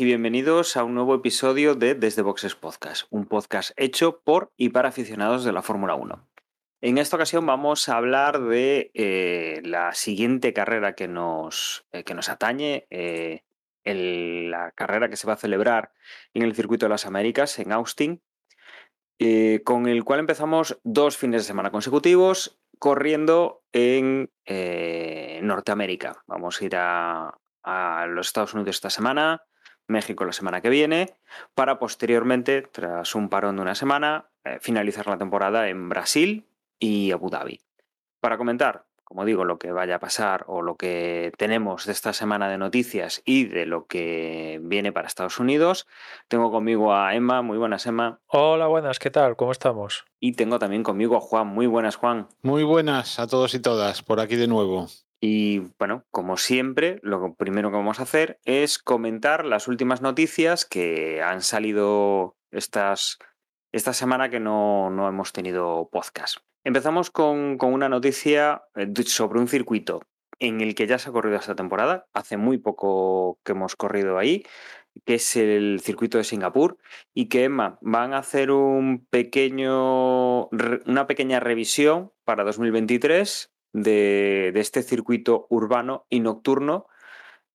y bienvenidos a un nuevo episodio de Desde Boxes Podcast, un podcast hecho por y para aficionados de la Fórmula 1. En esta ocasión vamos a hablar de eh, la siguiente carrera que nos, eh, que nos atañe, eh, la carrera que se va a celebrar en el Circuito de las Américas, en Austin, con el cual empezamos dos fines de semana consecutivos corriendo en Norteamérica. Vamos a ir a, a los Estados Unidos esta semana, México la semana que viene, para posteriormente, tras un parón de una semana, eh, finalizar la temporada en Brasil y Abu Dhabi. Para comentar, como digo, lo que vaya a pasar o lo que tenemos de esta semana de noticias y de lo que viene para Estados Unidos, tengo conmigo a Emma, muy buenas Emma, Hola, buenas, ¿qué tal? ¿Cómo estamos? y tengo también conmigo a Juan, muy buenas Juan. Muy buenas a todos y todas, por aquí de nuevo. Y bueno, como siempre, lo primero que vamos a hacer es comentar las últimas noticias que han salido estas, esta semana que no, no hemos tenido podcast. Empezamos con, con una noticia eh, sobre un circuito en el que ya se ha corrido esta temporada, hace muy poco que hemos corrido ahí, que es el circuito de Singapur, y que Emma van a hacer un pequeño, una pequeña revisión para 2023 de, este circuito urbano y nocturno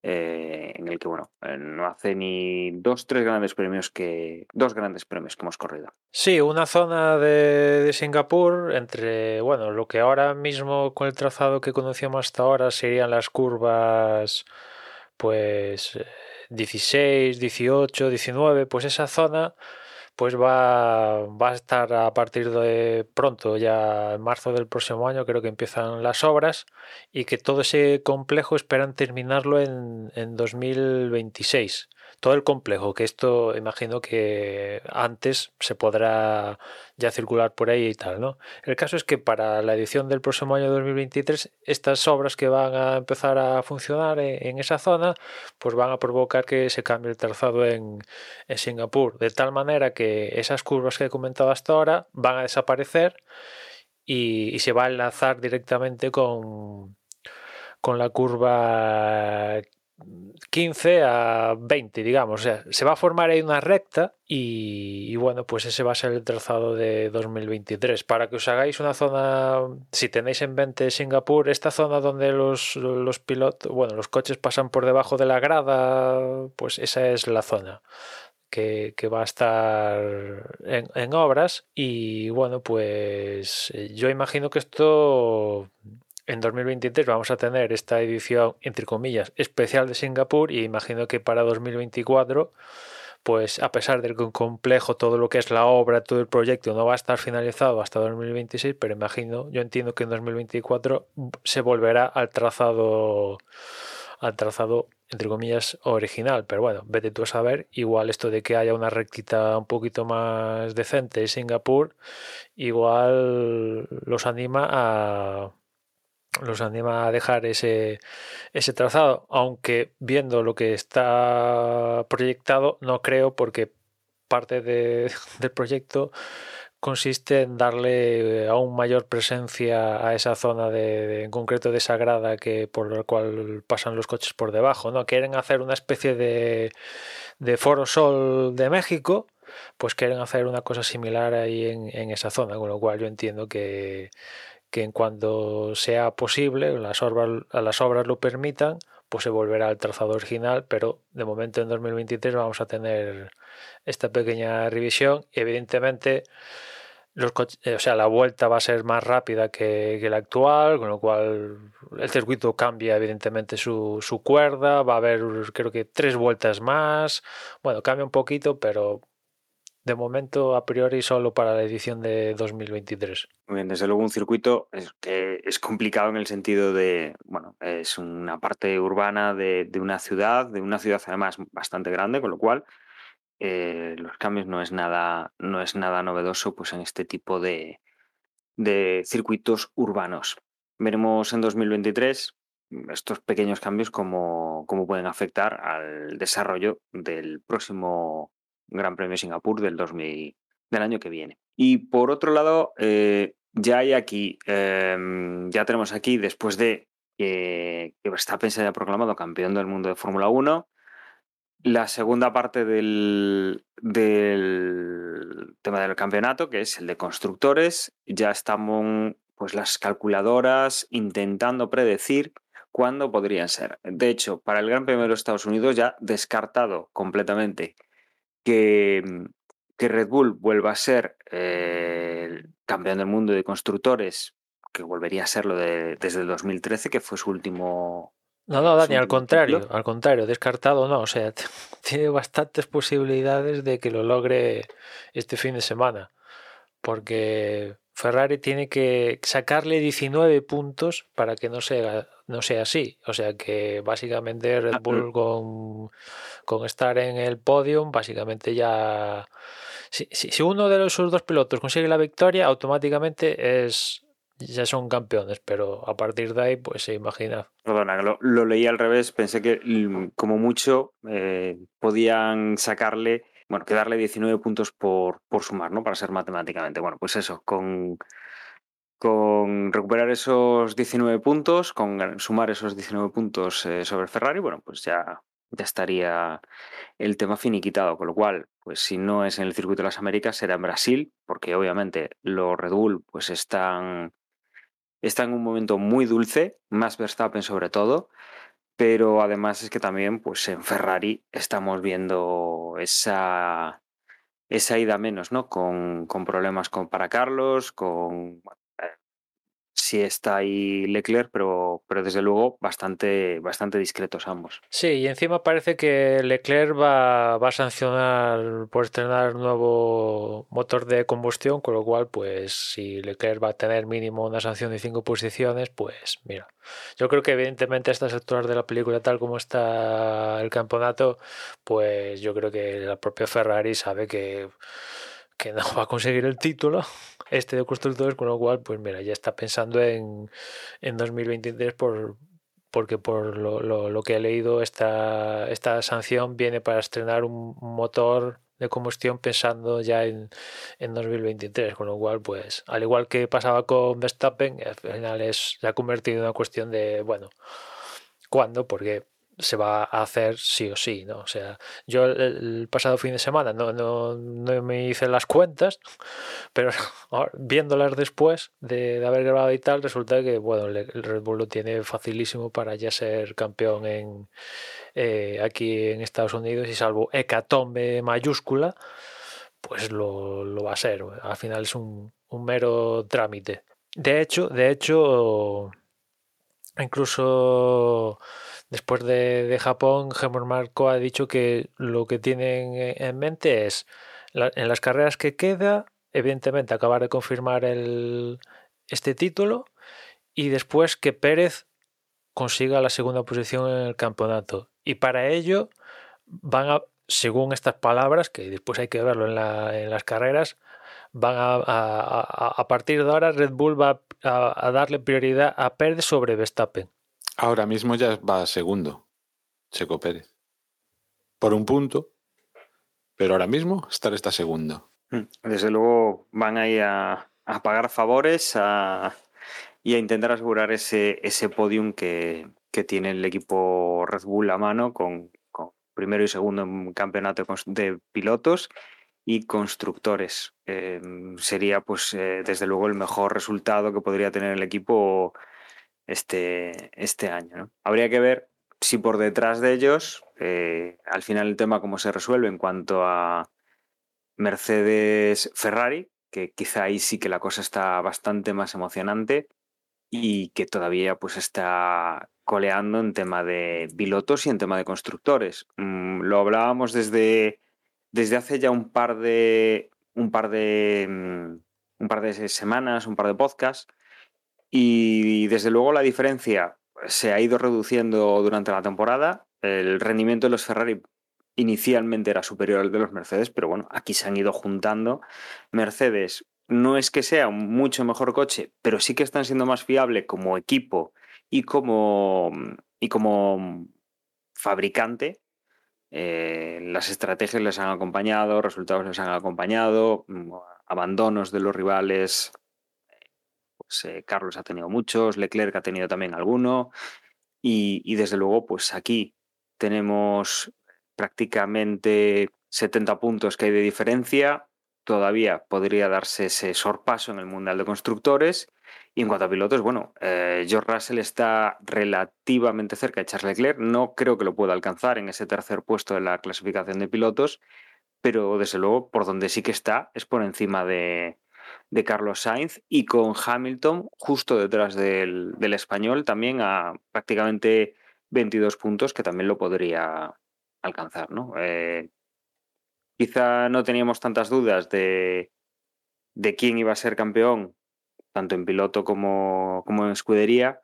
eh, en el que, bueno, eh, no hace ni dos, tres grandes premios que. Dos grandes premios que hemos corrido. Sí, una zona de, de Singapur entre, bueno, lo que ahora mismo con el trazado que conocíamos hasta ahora serían las curvas, pues, eh, 16, 18, 19, pues esa zona pues va, va a estar a partir de pronto, ya en marzo del próximo año creo que empiezan las obras y que todo ese complejo esperan terminarlo en, en 2026. Todo el complejo, que esto imagino que antes se podrá ya circular por ahí y tal, ¿no? El caso es que para la edición del próximo año 2023, estas obras que van a empezar a funcionar en, esa zona, pues van a provocar que se cambie el trazado en, en Singapur, de tal manera que esas curvas que he comentado hasta ahora van a desaparecer y, y se va a enlazar directamente con, con la curva 15 a 20, digamos. O sea, se va a formar ahí una recta y, bueno, pues ese va a ser el trazado de 2023. Para que os hagáis una zona, si tenéis en mente Singapur, esta zona donde los, los pilotos, bueno, los coches pasan por debajo de la grada, pues esa es la zona. Que, va a estar en, en obras y bueno pues eh, yo imagino que esto en 2023 vamos a tener esta edición, entre comillas, especial de Singapur y imagino que para 2024, pues a pesar del complejo todo lo que es la obra, todo el proyecto no va a estar finalizado hasta 2026, pero imagino, yo entiendo que en 2024 se volverá al trazado, al trazado entre comillas, original, pero bueno, vete tú a saber, igual esto de que haya una rectita un poquito más decente en Singapur, igual los anima a los anima a dejar ese, ese trazado, aunque viendo lo que está proyectado, no creo porque parte de, del proyecto consiste en darle aún mayor presencia a esa zona de, de, en concreto de Sagrada que por la cual pasan los coches por debajo, ¿no? Quieren hacer una especie de, de Foro Sol de México, pues quieren hacer una cosa similar ahí en, en esa zona, con lo cual yo entiendo que que en cuanto sea posible, las obras, las obras lo permitan, pues se volverá al trazado original, pero de momento en 2023 vamos a tener esta pequeña revisión. Evidentemente, los o sea, la vuelta va a ser más rápida que, que, la actual, con lo cual el circuito cambia evidentemente su, su cuerda, va a haber creo que tres vueltas más, bueno, cambia un poquito, pero de momento a priori solo para la edición de 2023. Muy bien, desde luego un circuito es, que es complicado en el sentido de, bueno, es una parte urbana de, de una ciudad, de una ciudad además bastante grande, con lo cual eh, los cambios no es nada, no es nada novedoso pues en este tipo de, de circuitos urbanos. veremos en 2023 estos pequeños cambios cómo, cómo pueden afectar al desarrollo del próximo Gran Premio Singapur del, 2000, del año que viene. Y por otro lado, eh, ya hay aquí, em, ya tenemos aquí, después de que, que Verstappen se haya proclamado campeón del mundo de Fórmula 1, la segunda parte del, del, tema del campeonato, que es el de constructores, ya estamos pues las calculadoras intentando predecir cuándo podrían ser. De hecho, para el Gran Premio de los Estados Unidos ya descartado completamente que, que Red Bull vuelva a ser eh, el campeón del mundo de constructores, que volvería a serlo de, desde el 2013, que fue su último no, no, Dani, al contrario, al contrario, descartado no, o sea, tiene bastantes posibilidades de que lo logre este fin de semana, porque Ferrari tiene que sacarle 19 puntos para que no sea, no sea así, o sea que básicamente Red ah, Bull con, con estar en el podium, básicamente ya... Si, si, si uno de esos dos pilotos consigue la victoria, automáticamente es ya son campeones, pero a partir de ahí, pues se imagina. Perdona, lo, lo leí al revés, pensé que mm, como mucho eh, podían sacarle, bueno, que darle 19 puntos por, por sumar, ¿no? Para ser matemáticamente. Bueno, pues eso, con, con recuperar esos 19 puntos, con sumar esos 19 puntos eh, sobre Ferrari, bueno, pues ya, ya estaría el tema finiquitado, con lo cual, pues si no es en el circuito de las Américas, será en Brasil, porque obviamente los Red Bull pues están está en un momento muy dulce, más Verstappen sobre todo, pero además es que también pues en Ferrari estamos viendo esa, esa ida menos, ¿no? Con, con problemas con para Carlos, con sí está ahí Leclerc, pero, pero desde luego bastante, bastante discretos ambos. Sí, y encima parece que Leclerc va, va a sancionar por estrenar nuevo motor de combustión, con lo cual, pues si Leclerc va a tener mínimo una sanción de cinco posiciones, pues mira, yo creo que evidentemente a estas alturas de la película, tal como está el campeonato, pues yo creo que la propia Ferrari sabe que que no va a conseguir el título este de constructores, con lo cual, pues mira, ya está pensando en, en 2023 por, porque por lo, lo, que he leído, esta, esta sanción viene para estrenar un motor de combustión pensando ya en, en 2023, con lo cual, pues, al igual que pasaba con Verstappen, al final es, se ha convertido en una cuestión de, bueno, ¿cuándo? Porque se va a hacer sí o sí, ¿no? O sea, yo el, pasado fin de semana no, no, no, me hice las cuentas, pero viéndolas después de, de, haber grabado y tal, resulta que, bueno, el Red Bull lo tiene facilísimo para ya ser campeón en eh, aquí en Estados Unidos y salvo hecatombe mayúscula, pues lo, lo va a ser. Al final es un, un mero trámite. De hecho, de hecho, incluso Después de, de Japón, Gemor Marco ha dicho que lo que tienen en mente es en las carreras que queda, evidentemente acabar de confirmar el, este título y después que Pérez consiga la segunda posición en el campeonato. Y para ello van a, según estas palabras, que después hay que verlo en las carreras, van a, a, a, partir de ahora Red Bull va a, darle prioridad a Pérez sobre Verstappen. Ahora mismo ya va segundo, Checo Pérez. Por un punto, pero ahora mismo estar está segundo. Mm, desde luego van ahí a, a pagar favores a, y a intentar asegurar ese, ese podium que, que, tiene el equipo Red Bull a mano con, con primero y segundo en campeonato de pilotos y constructores. Eh, sería, pues, eh, desde luego el mejor resultado que podría tener el equipo este, este año. ¿no? Habría que ver si por detrás de ellos, eh, al final el tema cómo se resuelve en cuanto a Mercedes-Ferrari, que quizá ahí sí que la cosa está bastante más emocionante y que todavía pues está coleando en tema de pilotos y en tema de constructores. Mm, lo hablábamos desde, desde hace ya un par de un par de mm, un par de semanas, un par de podcasts, y desde luego la diferencia se ha ido reduciendo durante la temporada. El rendimiento de los Ferrari inicialmente era superior al de los Mercedes, pero bueno, aquí se han ido juntando. Mercedes no es que sea un mucho mejor coche, pero sí que están siendo más fiable como equipo y como, y como fabricante. Eh, las estrategias les han acompañado, resultados les han acompañado, mm, abandonos de los rivales. Pues, eh, Carlos ha tenido muchos, Leclerc ha tenido también alguno. Y, y desde luego, pues aquí tenemos prácticamente 70 puntos que hay de diferencia. Todavía podría darse ese sorpaso en el Mundial de Constructores. Y en cuanto a pilotos, bueno, eh, George Russell está relativamente cerca de Charles Leclerc. No creo que lo pueda alcanzar en ese tercer puesto de la clasificación de pilotos, pero desde luego por donde sí que está es por encima de, de Carlos Sainz y con Hamilton justo detrás del, del español también a prácticamente 22 puntos que también lo podría alcanzar, ¿no? Eh, quizá no teníamos tantas dudas de, de quién iba a ser campeón, tanto en piloto como, como en escudería,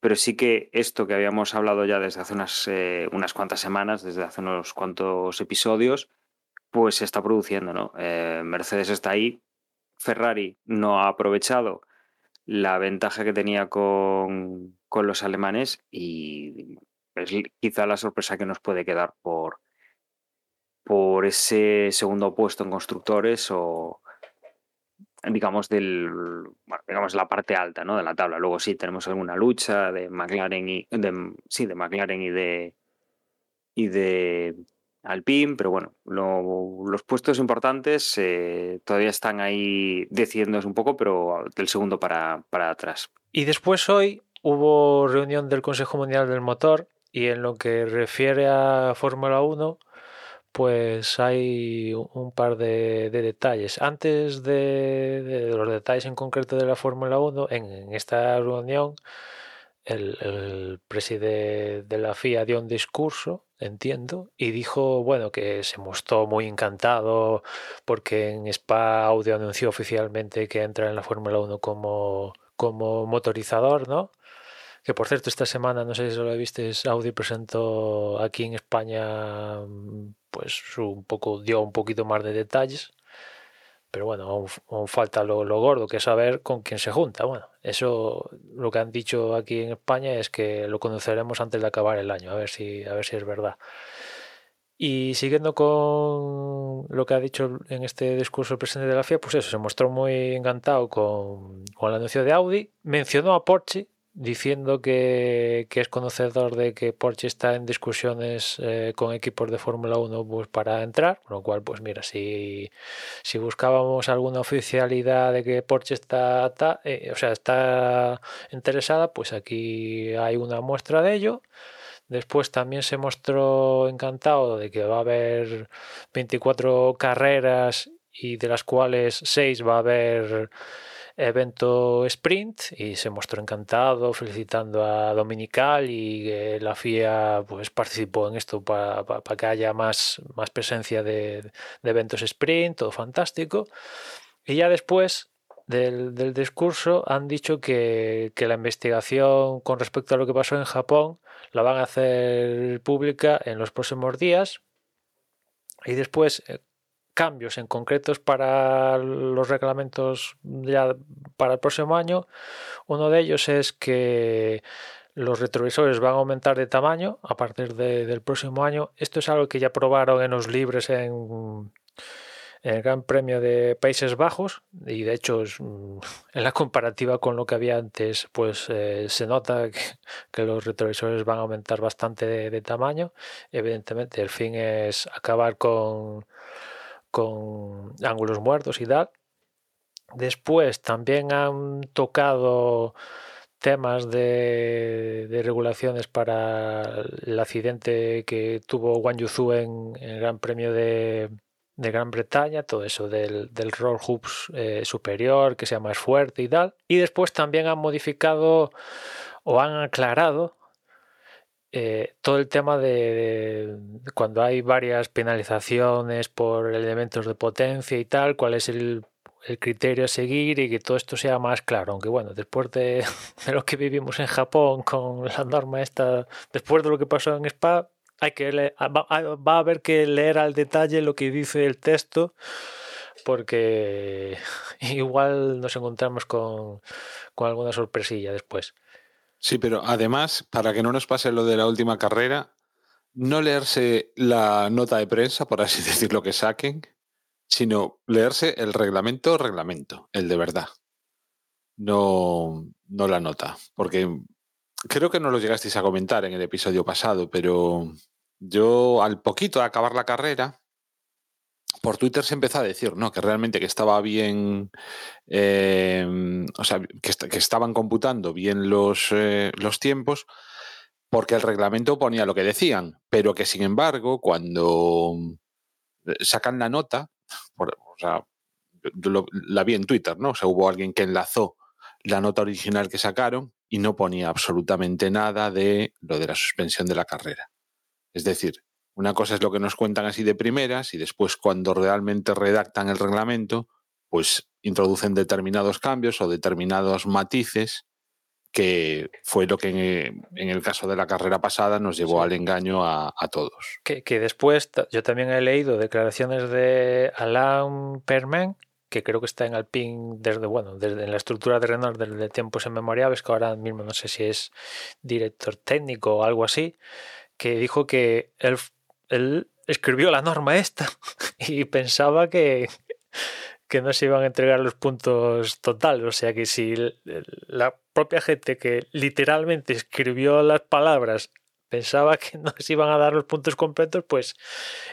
pero sí que esto que habíamos hablado ya desde hace unas, eh, unas cuantas semanas, desde hace unos cuantos episodios, pues se está produciendo, ¿no? Eh, Mercedes está ahí, Ferrari no ha aprovechado la ventaja que tenía con, con los alemanes y es quizá la sorpresa que nos puede quedar por, por ese segundo puesto en constructores o digamos del digamos la parte alta ¿no? de la tabla luego sí tenemos alguna lucha de McLaren y de, sí de McLaren y de y de Alpine, pero bueno, lo, los puestos importantes eh, todavía están ahí decidiéndose un poco, pero del segundo para, para atrás. Y después hoy hubo reunión del Consejo Mundial del Motor y en lo que refiere a Fórmula 1, pues hay un par de, de detalles. Antes de, los detalles en concreto de la Fórmula 1, en, esta reunión el, el presidente de la FIA dio un discurso entiendo, y dijo, bueno, que se mostró muy encantado porque en Spa Audio anunció oficialmente que entra en la Fórmula 1 como, como motorizador, ¿no? Que por cierto, esta semana, no sé si lo viste, Audi presentó aquí en España, pues un poco, dio un poquito más de detalles pero bueno, aún, aún falta lo, lo, gordo, que es saber con quién se junta. Bueno, eso lo que han dicho aquí en España es que lo conoceremos antes de acabar el año, a ver si, a ver si es verdad. Y siguiendo con lo que ha dicho en este discurso el presidente de la FIA, pues eso, se mostró muy encantado con, con el anuncio de Audi, mencionó a Porsche diciendo que, es conocedor de que Porsche está en discusiones eh, con equipos de Fórmula 1 pues, para entrar, con lo cual, pues mira, si, si buscábamos alguna oficialidad de que Porsche está, está eh, o sea, está interesada, pues aquí hay una muestra de ello. Después también se mostró encantado de que va a haber 24 carreras y de las cuales 6 va a haber evento sprint y se mostró encantado felicitando a Dominical y eh, la FIA pues participó en esto para, para, que haya más, más presencia de, de, eventos sprint, todo fantástico. Y ya después del, del discurso han dicho que, que, la investigación con respecto a lo que pasó en Japón la van a hacer pública en los próximos días. Y después, eh, cambios en concretos para los reglamentos ya para el próximo año. Uno de ellos es que los retrovisores van a aumentar de tamaño a partir de, del próximo año. Esto es algo que ya probaron en los libres en, en el Gran Premio de Países Bajos y de hecho en la comparativa con lo que había antes pues eh, se nota que, los retrovisores van a aumentar bastante de tamaño. Evidentemente el fin es acabar con con ángulos muertos y tal. Después también han tocado temas de, de, regulaciones para el accidente que tuvo Wang Yuzu en, el Gran Premio de, de, Gran Bretaña, todo eso del, del roll hoops eh, superior, que sea más fuerte y tal. Y después también han modificado o han aclarado eh, todo el tema de, cuando hay varias penalizaciones por elementos de potencia y tal, cuál es el, criterio a seguir y que todo esto sea más claro. Aunque bueno, después de, lo que vivimos en Japón con la norma esta, después de lo que pasó en Spa, hay que leer, va, va, a haber que leer al detalle lo que dice el texto porque igual nos encontramos con, con alguna sorpresilla después. Sí, pero además, para que no nos pase lo de la última carrera, no leerse la nota de prensa, por así decirlo, que saquen, sino leerse el reglamento, reglamento, el de verdad. No, no la nota, porque creo que no lo llegasteis a comentar en el episodio pasado, pero yo al poquito de acabar la carrera, por Twitter se empezó a decir, ¿no? Que realmente que estaba bien, eh, o sea, que, est- que estaban computando bien los, eh, los tiempos, porque el reglamento ponía lo que decían, pero que sin embargo, cuando eh, sacan la nota, por- o sea, la vi en Twitter, ¿no? O sea, hubo alguien que enlazó la nota original que sacaron y no ponía absolutamente nada de lo de la suspensión de la carrera. Es decir, una cosa es lo que nos cuentan así de primeras y después cuando realmente redactan el reglamento, pues introducen determinados cambios o determinados matices que fue lo que en, el caso de la carrera pasada nos llevó al engaño a, a todos. Que, que después yo también he leído declaraciones de Alain Perman, que creo que está en Alpine desde, bueno, desde en la estructura de Renault desde tiempos inmemoriales, que ahora mismo no sé si es director técnico o algo así, que dijo que él, él escribió la norma esta y pensaba que, que no se iban a entregar los puntos totales. O sea que si la propia gente que literalmente escribió las palabras pensaba que no se iban a dar los puntos completos, pues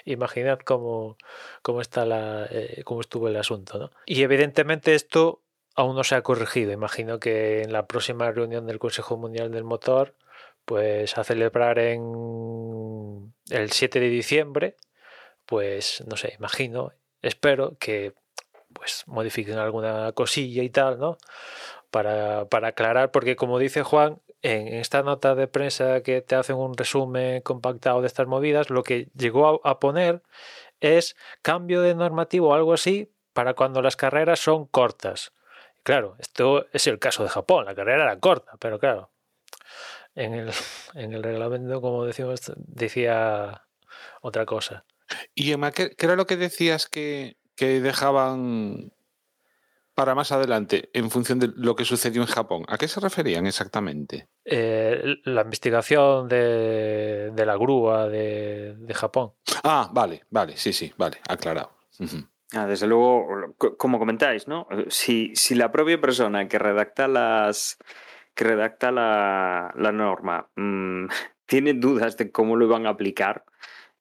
imaginad cómo, cómo está la, eh, cómo estuvo el asunto, ¿no? Y evidentemente esto aún no se ha corregido. Imagino que en la próxima reunión del Consejo Mundial del Motor, pues a celebrar en el 7 de diciembre, pues no sé, imagino, espero que pues modifiquen alguna cosilla y tal, ¿no? Para, para aclarar, porque como dice Juan, en esta nota de prensa que te hacen un resumen compactado de estas movidas, lo que llegó a, a poner es cambio de normativo o algo así para cuando las carreras son cortas. Claro, esto es el caso de Japón, la carrera era corta, pero claro, en el, en el reglamento, como decimos, decía otra cosa. Y Emma, ¿qué, qué era lo que decías que, que dejaban para más adelante en función de lo que sucedió en Japón? ¿A qué se referían exactamente? Eh, la investigación de, de la grúa de, de Japón. Ah, vale, vale, sí, sí, vale, aclarado. Ah, desde luego, co- como comentáis, ¿no? Si, si la propia persona que redacta las que redacta la, la norma mm, tiene dudas de cómo lo iban a aplicar,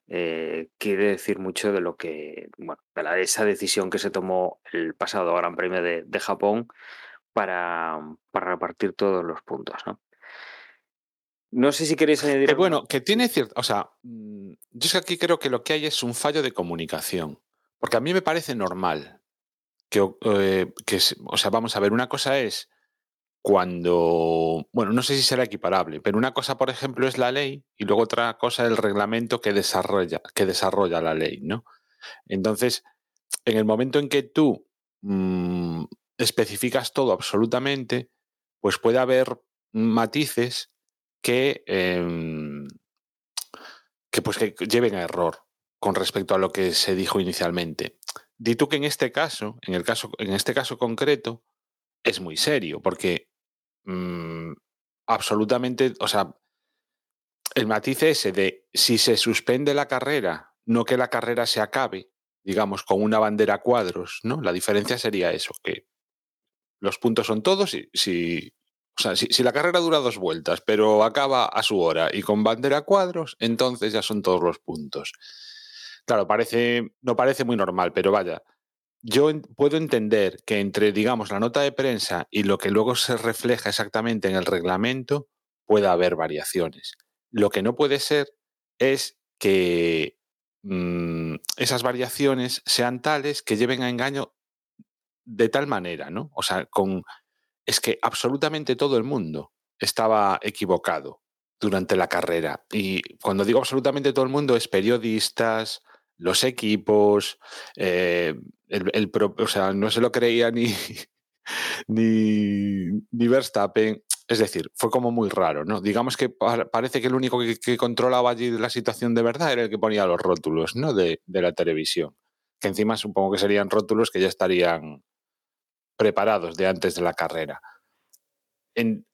eh, quiere decir mucho de lo que, bueno, de la, esa decisión que se tomó el pasado Gran Premio de, de Japón para, para repartir todos los puntos, ¿no? No sé si queréis añadir. Que algo bueno, que tiene cierto, o sea, mm, yo es que aquí creo que lo que hay es un fallo de comunicación, porque a mí me parece normal que, eh, que o sea, vamos a ver, una cosa es cuando, bueno, no sé si será equiparable, pero una cosa, por ejemplo, es la ley y luego otra cosa el reglamento que desarrolla, que desarrolla la ley, ¿no? Entonces, en el momento en que tú mm, especificas todo absolutamente, pues puede haber matices que, em, que, pues, que lleven a error con respecto a lo que se dijo inicialmente. Di tú que en este caso, en, el caso, en este caso concreto, es muy serio, porque mm, absolutamente, o sea, el matiz ese de si se suspende la carrera, no que la carrera se acabe, digamos, con una bandera cuadros, ¿no? La diferencia sería eso, que los puntos son todos y si, si, la carrera dura dos vueltas, pero acaba a su hora y con bandera cuadros, entonces ya son todos los puntos. Claro, parece, no parece muy normal, pero vaya, yo puedo entender que entre, digamos, la nota de prensa y lo que luego se refleja exactamente en el reglamento, pueda haber variaciones. Lo que no puede ser es que mm, esas variaciones sean tales que lleven a engaño de tal manera, ¿no? O sea, con es que absolutamente todo el mundo estaba equivocado durante la carrera. Y cuando digo absolutamente todo el mundo es periodistas, los equipos, eh, el, o sea, no se lo creía ni, ni, ni Verstappen. Es decir, fue como muy raro, ¿no? Digamos que pa- parece que el único que, que controlaba allí la situación de verdad era el que ponía los rótulos, ¿no? De, de la televisión. que encima supongo que serían rótulos que ya estarían preparados de antes de la carrera. En,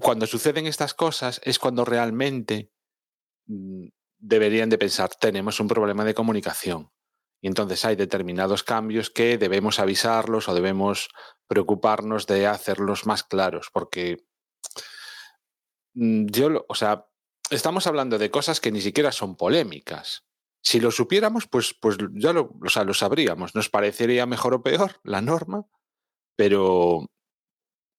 cuando suceden estas cosas es cuando realmente mm, deberían de pensar, tenemos un problema de comunicación. Y entonces hay determinados cambios que debemos avisarlos o debemos preocuparnos de hacerlos más claros, porque mm, yo, o sea, estamos hablando de cosas que ni siquiera son polémicas. Si lo supiéramos, pues, pues ya o sea, lo sabríamos. Nos parecería mejor o peor la norma, pero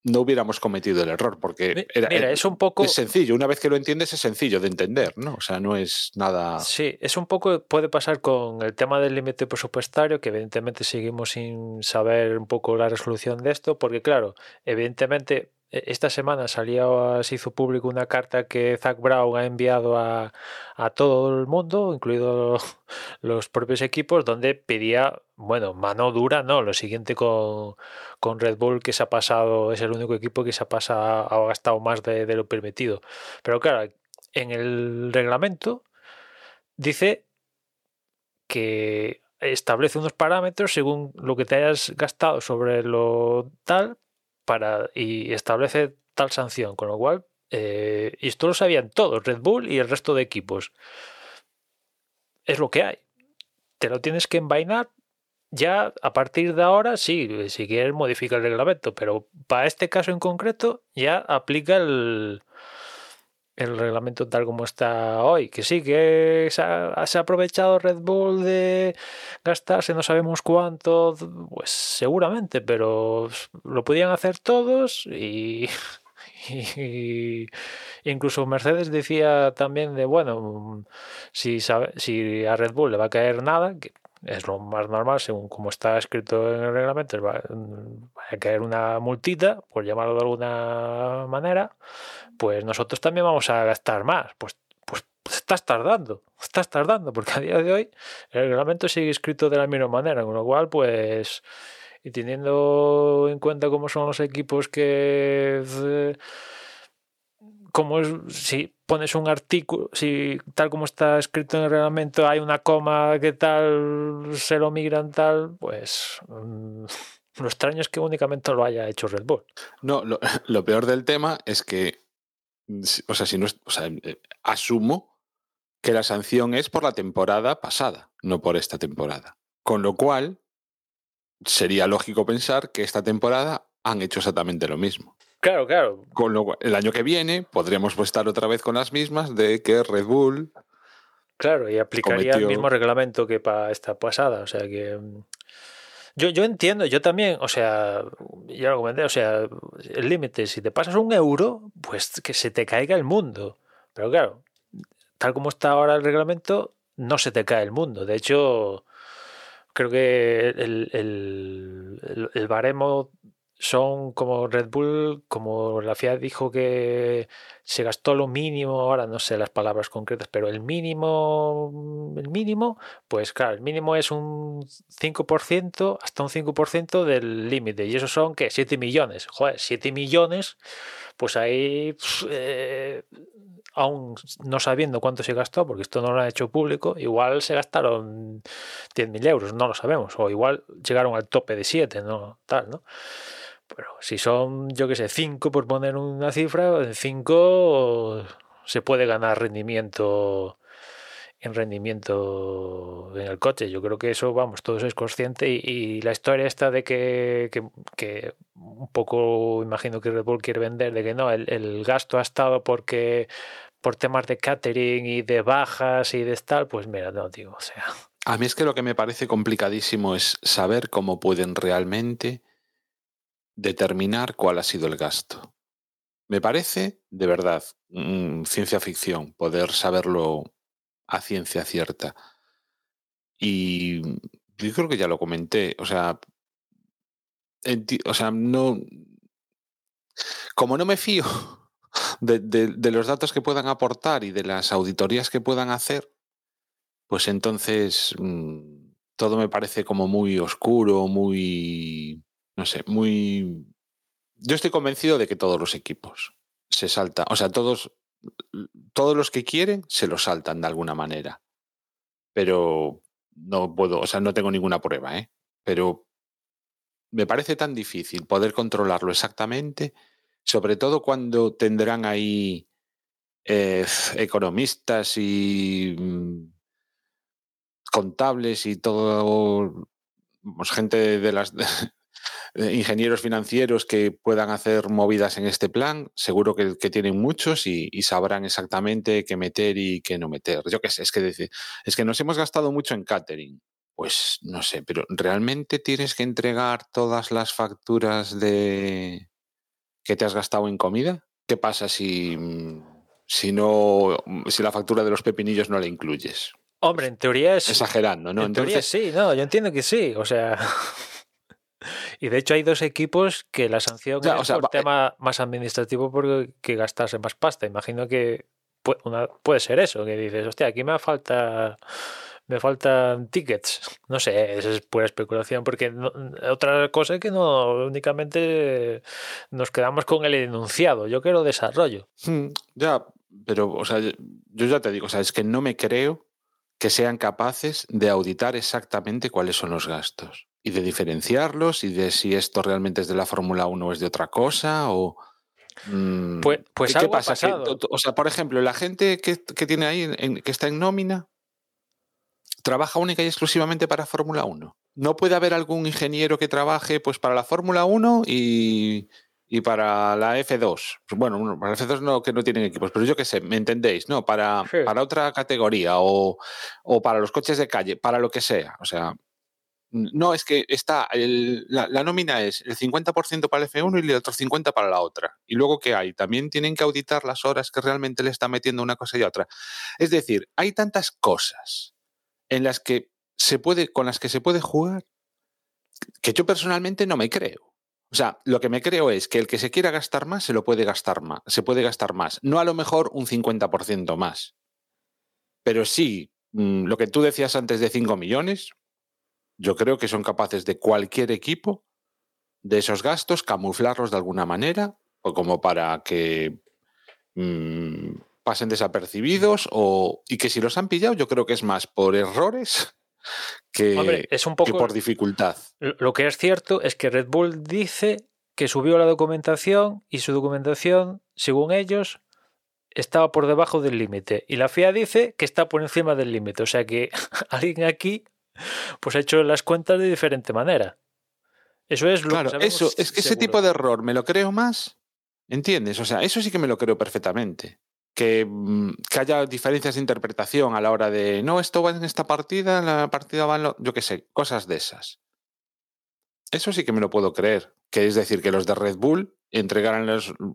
no hubiéramos cometido el error, porque era, Mira, es un poco... Es sencillo, una vez que lo entiendes es sencillo de entender, ¿no? O sea, no es nada... Sí, es un poco, puede pasar con el tema del límite presupuestario, que evidentemente seguimos sin saber un poco la resolución de esto, porque claro, evidentemente esta semana salió, se hizo público una carta que Zach Brown ha enviado a, a todo el mundo, incluido los propios equipos, donde pedía, bueno, mano dura, no, lo siguiente con, con Red Bull que se ha pasado, es el único equipo que se ha pasado, ha gastado más de, de lo permitido. Pero claro, en el reglamento dice que establece unos parámetros según lo que te hayas gastado sobre lo tal para, y establece tal sanción, con lo cual, eh, y esto lo sabían todos, Red Bull y el resto de equipos. Es lo que hay. Te lo tienes que envainar. Ya a partir de ahora, sí, si quieres modifica el reglamento, pero para este caso en concreto ya aplica el, el reglamento tal como está hoy. Que sí, que se ha, se ha, aprovechado Red Bull de gastarse no sabemos cuánto, pues seguramente, pero lo podían hacer todos y, incluso Mercedes decía también de, bueno, si, sabe, si a Red Bull le va a caer nada, que es lo más normal según como está escrito en el reglamento, va, a caer una multita, por llamarlo de alguna manera, pues nosotros también vamos a gastar más. Pues, pues, estás tardando, estás tardando, porque a día de hoy el reglamento sigue escrito de la misma manera, con lo cual, pues, y teniendo en cuenta cómo son los equipos que... Como es, si pones un artículo, si tal como está escrito en el reglamento hay una coma que tal se lo migran tal, pues mmm, lo extraño es que únicamente lo haya hecho Red Bull. No, lo, peor del tema es que o sea, si no o sea, eh, asumo que la sanción es por la temporada pasada, no por esta temporada. Con lo cual, sería lógico pensar que esta temporada han hecho exactamente lo mismo. Claro, claro. Con lo cual, el año que viene podríamos estar otra vez con las mismas de que Red Bull. Claro, y aplicaría cometió... el mismo reglamento que para esta pasada. O sea que. Yo, yo entiendo, yo también, o sea, ya lo comenté, o sea, el límite, si te pasas un euro, pues que se te caiga el mundo. Pero claro, tal como está ahora el reglamento, no se te cae el mundo. De hecho, creo que el, el, el, el baremo son como Red Bull, como la FIA dijo que se gastó lo mínimo, ahora no sé las palabras concretas, pero el mínimo, el mínimo, pues claro, el mínimo es un 5%, hasta un 5% del límite, y eso son, ¿qué? 7 millones. Joder, 7 millones, pues ahí, eh, aún no sabiendo cuánto se gastó, porque esto no lo ha hecho público, igual se gastaron 10.000 euros, no lo sabemos, o igual llegaron al tope de 7, ¿no? Tal, ¿no? Pero si son, yo que sé, 5 por poner una cifra, en 5 se puede ganar rendimiento en rendimiento en el coche. Yo creo que eso, vamos, todo eso es consciente y, la historia esta de que, que, que, un poco imagino que Red Bull quiere vender, de que no, el, el, gasto ha estado porque por temas de catering y de bajas y de tal, pues mira, no digo, o sea. A mí es que lo que me parece complicadísimo es saber cómo pueden realmente determinar cuál ha sido el gasto. Me parece, de verdad, mmm, ciencia ficción, poder saberlo a ciencia cierta. Y yo creo que ya lo comenté, o sea, o sea, no. Como no me fío de, los datos que puedan aportar y de las auditorías que puedan hacer, pues entonces mmm, todo me parece como muy oscuro, muy no sé, muy... Yo estoy convencido de que todos los equipos se saltan, o sea, todos, todos los que quieren se lo saltan de alguna manera. Pero no puedo, o sea, no tengo ninguna prueba, ¿eh? Pero me parece tan difícil poder controlarlo exactamente, sobre todo cuando tendrán ahí eh, economistas y mm, contables y todo, gente de las ingenieros financieros que puedan hacer movidas en este plan, seguro que, tienen muchos y, sabrán exactamente qué meter y qué no meter. Yo qué sé, es que, es que nos hemos gastado mucho en catering. Pues no sé, pero ¿realmente tienes que entregar todas las facturas de que te has gastado en comida? ¿Qué pasa si, si no si la factura de los pepinillos no la incluyes? Hombre, en teoría es. Exagerando, ¿no? En Entonces, teoría sí, no, yo entiendo que sí. O sea. y de hecho hay dos equipos que la sanción es por tema eh más administrativo porque gastarse más pasta. Imagino que puede, una, puede ser eso, que dices, hostia, aquí me falta me faltan tickets. No sé, esa es pura especulación, porque otra cosa es que no únicamente nos quedamos con el enunciado. Yo quiero desarrollo. Hmm, ya, pero, o sea, yo ya te digo, o sea, es que no me creo que sean capaces de auditar exactamente cuáles son los gastos y de diferenciarlos y de si esto realmente es de la Fórmula 1 o es de otra cosa o... Mm, pues, pues ¿Qué pasa? o sea, por ejemplo, la gente que, tiene ahí, que está en nómina, trabaja única y exclusivamente para Fórmula 1. No puede haber algún ingeniero que trabaje pues para la Fórmula 1 y, y para la F2. Bueno, para la F2 no, que no tienen equipos, pero yo qué sé, ¿me entendéis? No, para, para otra categoría o, o, para los coches de calle, para lo que sea. O sea, no, es que está, la, nómina es el 50% para el F1 y el otro 50% para la otra. Y luego, ¿qué hay? También tienen que auditar las horas que realmente le está metiendo una cosa y otra. Es decir, hay tantas cosas en las que se puede, con las que se puede jugar que yo personalmente no me creo. O sea, lo que me creo es que el que se quiera gastar más se lo puede gastar más, se puede gastar más. No a lo mejor un 50% más. Pero sí, mm, lo que tú decías antes de 5 millones, yo creo que son capaces de cualquier equipo de esos gastos camuflarlos de alguna manera, o como para que mm, pasen desapercibidos, o, y que si los han pillado, yo creo que es más por errores que, es un poco, por dificultad. Lo que es cierto es que Red Bull dice que subió la documentación y su documentación, según ellos, estaba por debajo del límite. Y la FIA dice que está por encima del límite. O sea que alguien aquí pues ha hecho las cuentas de diferente manera. Eso es lo claro, eso, es que ese tipo de error me lo creo más. ¿Entiendes? O sea, eso sí que me lo creo perfectamente. Que, mm, que, haya diferencias de interpretación a la hora de no, esto va en esta partida, en la partida va en lo. Yo qué sé, cosas de esas. Eso sí que me lo puedo creer. Que es decir, que los de Red Bull entregaran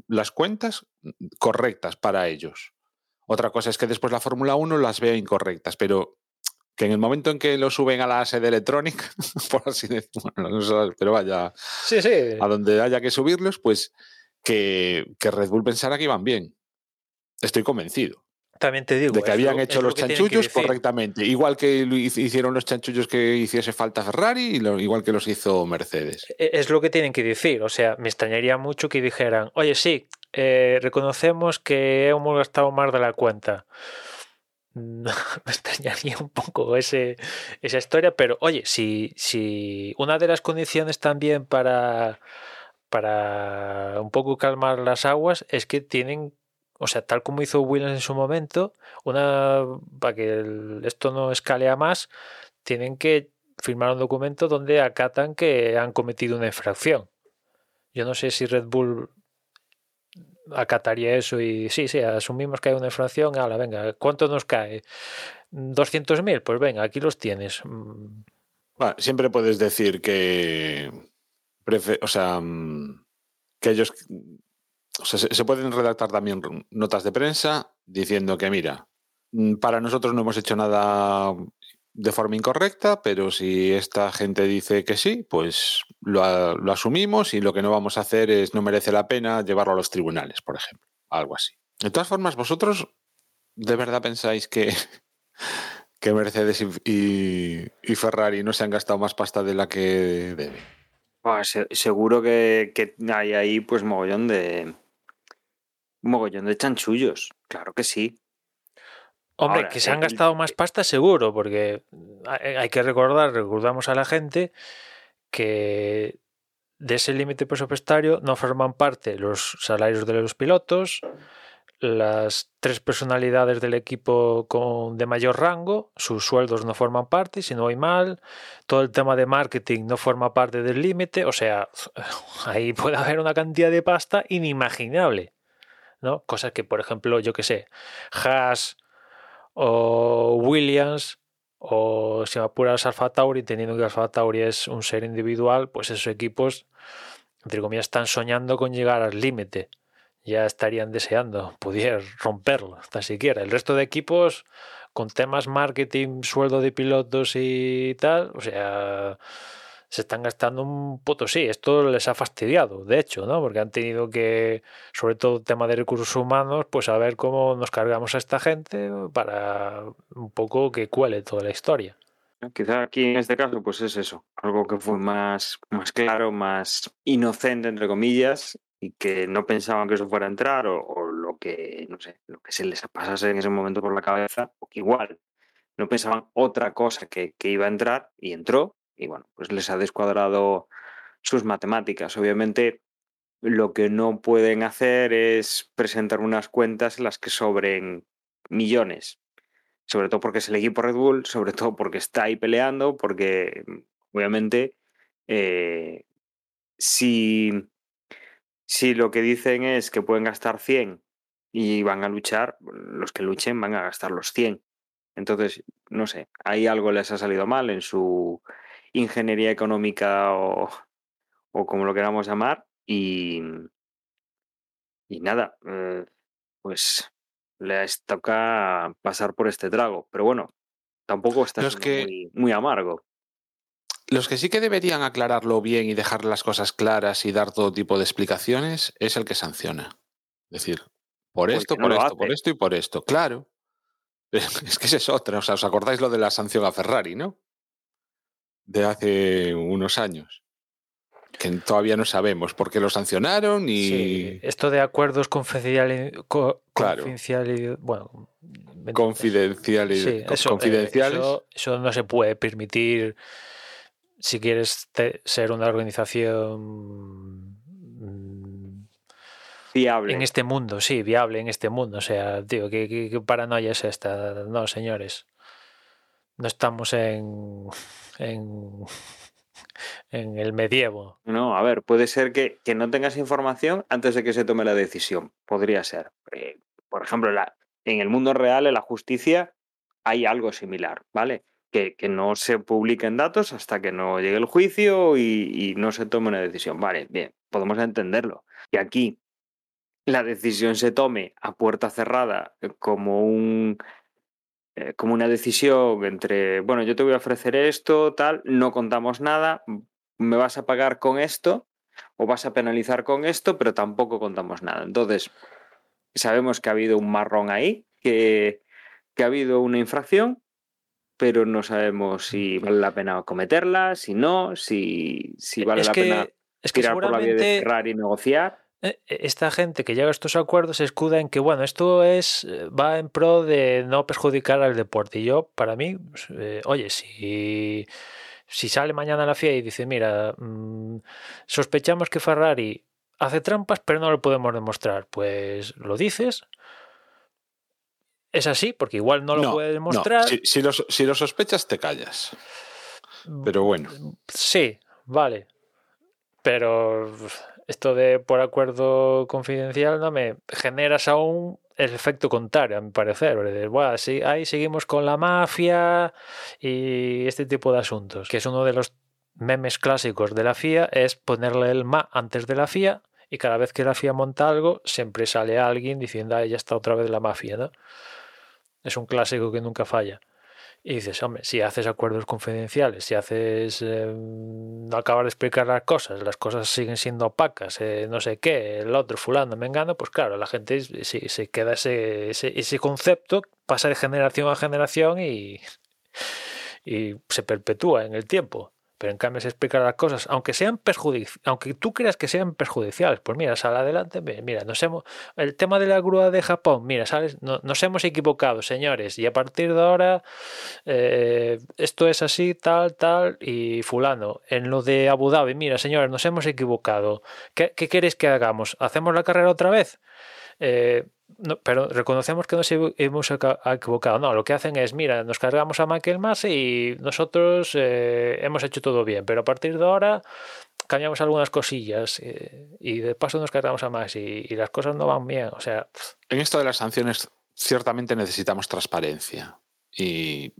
las cuentas correctas para ellos. Otra cosa es que después la Fórmula 1 las vea incorrectas, pero que en el momento en que lo suben a la sede electrónica, por así decirlo, pero vaya, sí, sí. a donde haya que subirlos, pues que, Red Bull pensara que iban bien. Estoy convencido. También te digo. De que habían hecho los chanchullos correctamente. Igual que hicieron los chanchullos que hiciese falta Ferrari, igual que los hizo Mercedes. E, es lo que tienen que decir. O sea, me extrañaría mucho que dijeran, oye, sí, eh, reconocemos que hemos gastado más de la cuenta. me extrañaría un poco ese, esa historia, pero oye, si, si una de las condiciones también para, para un poco calmar las aguas es que tienen, o sea, tal como hizo Williams en su momento, una para que esto no escale a más, tienen que firmar un documento donde acatan que han cometido una infracción. Yo no sé si Red Bull acataría eso y sí, sí, asumimos que hay una inflación, la venga, ¿cuánto nos cae? ¿200.000? Pues venga, aquí los tienes. Mm. siempre puedes decir que, o sea, mm, que ellos, o sea, se pueden redactar también notas de prensa diciendo que, mira, mm, para nosotros no hemos hecho nada de forma incorrecta, pero si esta gente dice que sí, pues lo, asumimos y lo que no vamos a hacer es, no merece la pena llevarlo a los tribunales, por ejemplo, algo así. De todas formas, vosotros de verdad pensáis que, que Mercedes y, Ferrari no se han gastado más pasta de la que deben. seguro que, que, hay ahí pues mogollón de mogollón de chanchullos, claro que sí. Hombre, que se han gastado más pasta seguro, porque hay que recordar, recordamos a la gente que de ese límite presupuestario no forman parte los salarios de los pilotos, las tres personalidades del equipo con, de mayor rango, sus sueldos no forman parte, si no hay mal, todo el tema de marketing no forma parte del límite, o sea, ahí puede haber una cantidad de pasta inimaginable, ¿no? Cosas que, por ejemplo, yo que sé, Haas o Williams o si me apuras Alfa Tauri, teniendo que Alfa Tauri es un ser individual, pues esos equipos, entre comillas, están soñando con llegar al límite ya estarían deseando pudiera romperlo, hasta siquiera. El resto de equipos con temas marketing, sueldo de pilotos y tal, o sea, se están gastando un poto sí, esto les ha fastidiado, de hecho, ¿no? Porque han tenido que, sobre todo tema de recursos humanos, pues a ver cómo nos cargamos a esta gente para un poco que cuele toda la historia. Quizá aquí en este caso, pues es eso, algo que fue más, más claro, más inocente, entre comillas, y que no pensaban que eso fuera a entrar o, lo que, no sé, lo que se les pasase en ese momento por la cabeza, o que igual no pensaban otra cosa que, que iba a entrar y entró y bueno, pues les ha descuadrado sus matemáticas. Obviamente lo que no pueden hacer es presentar unas cuentas en las que sobren millones, sobre todo porque es el equipo Red Bull, sobre todo porque está ahí peleando, porque obviamente eh, si si lo que dicen es que pueden gastar 100 y van a luchar, los que luchen van a gastar los 100. Entonces, no sé, ahí algo les ha salido mal en su ingeniería económica o, como lo queramos llamar. Y, y nada, eh, pues les toca pasar por este trago. Pero bueno, tampoco está muy, muy amargo. Los que sí que deberían aclararlo bien y dejar las cosas claras y dar todo tipo de explicaciones es el que sanciona. Es decir, por esto, por esto, por esto y por esto. Claro. Es que esa es otra. O sea, ¿os acordáis lo de la sanción a Ferrari, no? De hace unos años. Que todavía no sabemos por qué lo sancionaron y. Sí, esto de acuerdos confidenciales. claro. bueno. Confidenciales. Sí, eso, confidenciales. eso no se puede permitir si quieres ser una organización mm, viable en este mundo, sí, viable en este mundo. O sea, tío, ¿qué, paranoia es esta? No, señores. No estamos en, en, en el medievo. No, a ver, puede ser que, que, no tengas información antes de que se tome la decisión. Podría ser. Eh, por ejemplo, en el mundo real, en la justicia, hay algo similar, ¿vale? que, no se publiquen datos hasta que no llegue el juicio y, no se tome una decisión. Vale, bien, podemos entenderlo. Y aquí la decisión se tome a puerta cerrada eh, como un eh, como una decisión entre, bueno, yo te voy a ofrecer esto, tal, no contamos nada, me vas a pagar con esto o vas a penalizar con esto, pero tampoco contamos nada. Entonces, sabemos que ha habido un marrón ahí, que, que ha habido una infracción pero no sabemos si vale la pena cometerla, si no, si, si vale la pena tirar por la vía de cerrar y negociar. Eh, e, esta gente que llega a estos acuerdos se escuda en que, bueno, esto es eh, va en pro de no perjudicar al deporte. Y yo, para mí, pues, eh, oye, si, si sale mañana la FIA y dice, mira, mm, sospechamos que Ferrari hace trampas, pero no lo podemos demostrar, pues lo dices, es así, porque igual no lo puede demostrar. Si, lo, sospechas, te callas. Pero bueno. Sí, vale. Pero esto de por acuerdo confidencial no me generas aún el efecto contrario, a mi parecer. Bueno, sí, ahí seguimos con la mafia y este tipo de asuntos, que es uno de los memes clásicos de la FIA, es ponerle el ma antes de la FIA y cada vez que la FIA monta algo, siempre sale alguien diciendo, ah, ya está otra vez la mafia, ¿no? Es un clásico que nunca falla. Y dices, hombre, si haces acuerdos confidenciales, si haces. Em, no acabas de explicar las cosas, las cosas siguen siendo opacas, eh, no sé qué, el otro, fulano, me engano, pues claro, la gente se, se queda ese, ese, concepto, pasa de generación a generación y, y se perpetúa en el tiempo. Pero en cambio se explica las cosas, aunque sean perjudiciales, aunque tú creas que sean perjudiciales, pues mira, sal adelante, mira, nos hemos, el tema de la grúa de Japón, mira, sales, nos hemos equivocado, señores, y a partir de ahora eh, esto es así, tal, tal, y fulano. En lo de Abu Dhabi, mira, señores, nos hemos equivocado. ¿Qué, qué queréis que hagamos? ¿Hacemos la carrera otra vez? Eh, pero reconocemos que nos hemos equivocado. No, lo que hacen es, mira, nos cargamos a Masi y nosotros eh, hemos hecho todo bien, pero a partir de ahora cambiamos algunas cosillas eh, y de paso nos cargamos a más y, las cosas no van bien. O sea, en esto de las sanciones ciertamente necesitamos transparencia y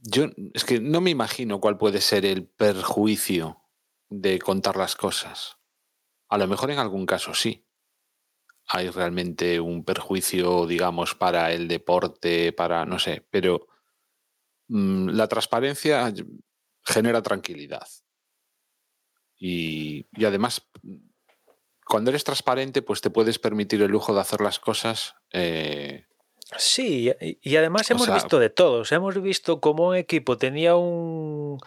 yo es que no me imagino cuál puede ser el perjuicio de contar las cosas. A lo mejor en algún caso sí, hay realmente un perjuicio, digamos, para el deporte, para, no sé, pero mm, la transparencia genera tranquilidad. Y, además, cuando eres transparente, pues te puedes permitir el lujo de hacer las cosas. Eh, sí, y además hemos visto de todos. Hemos visto cómo un equipo tenía un,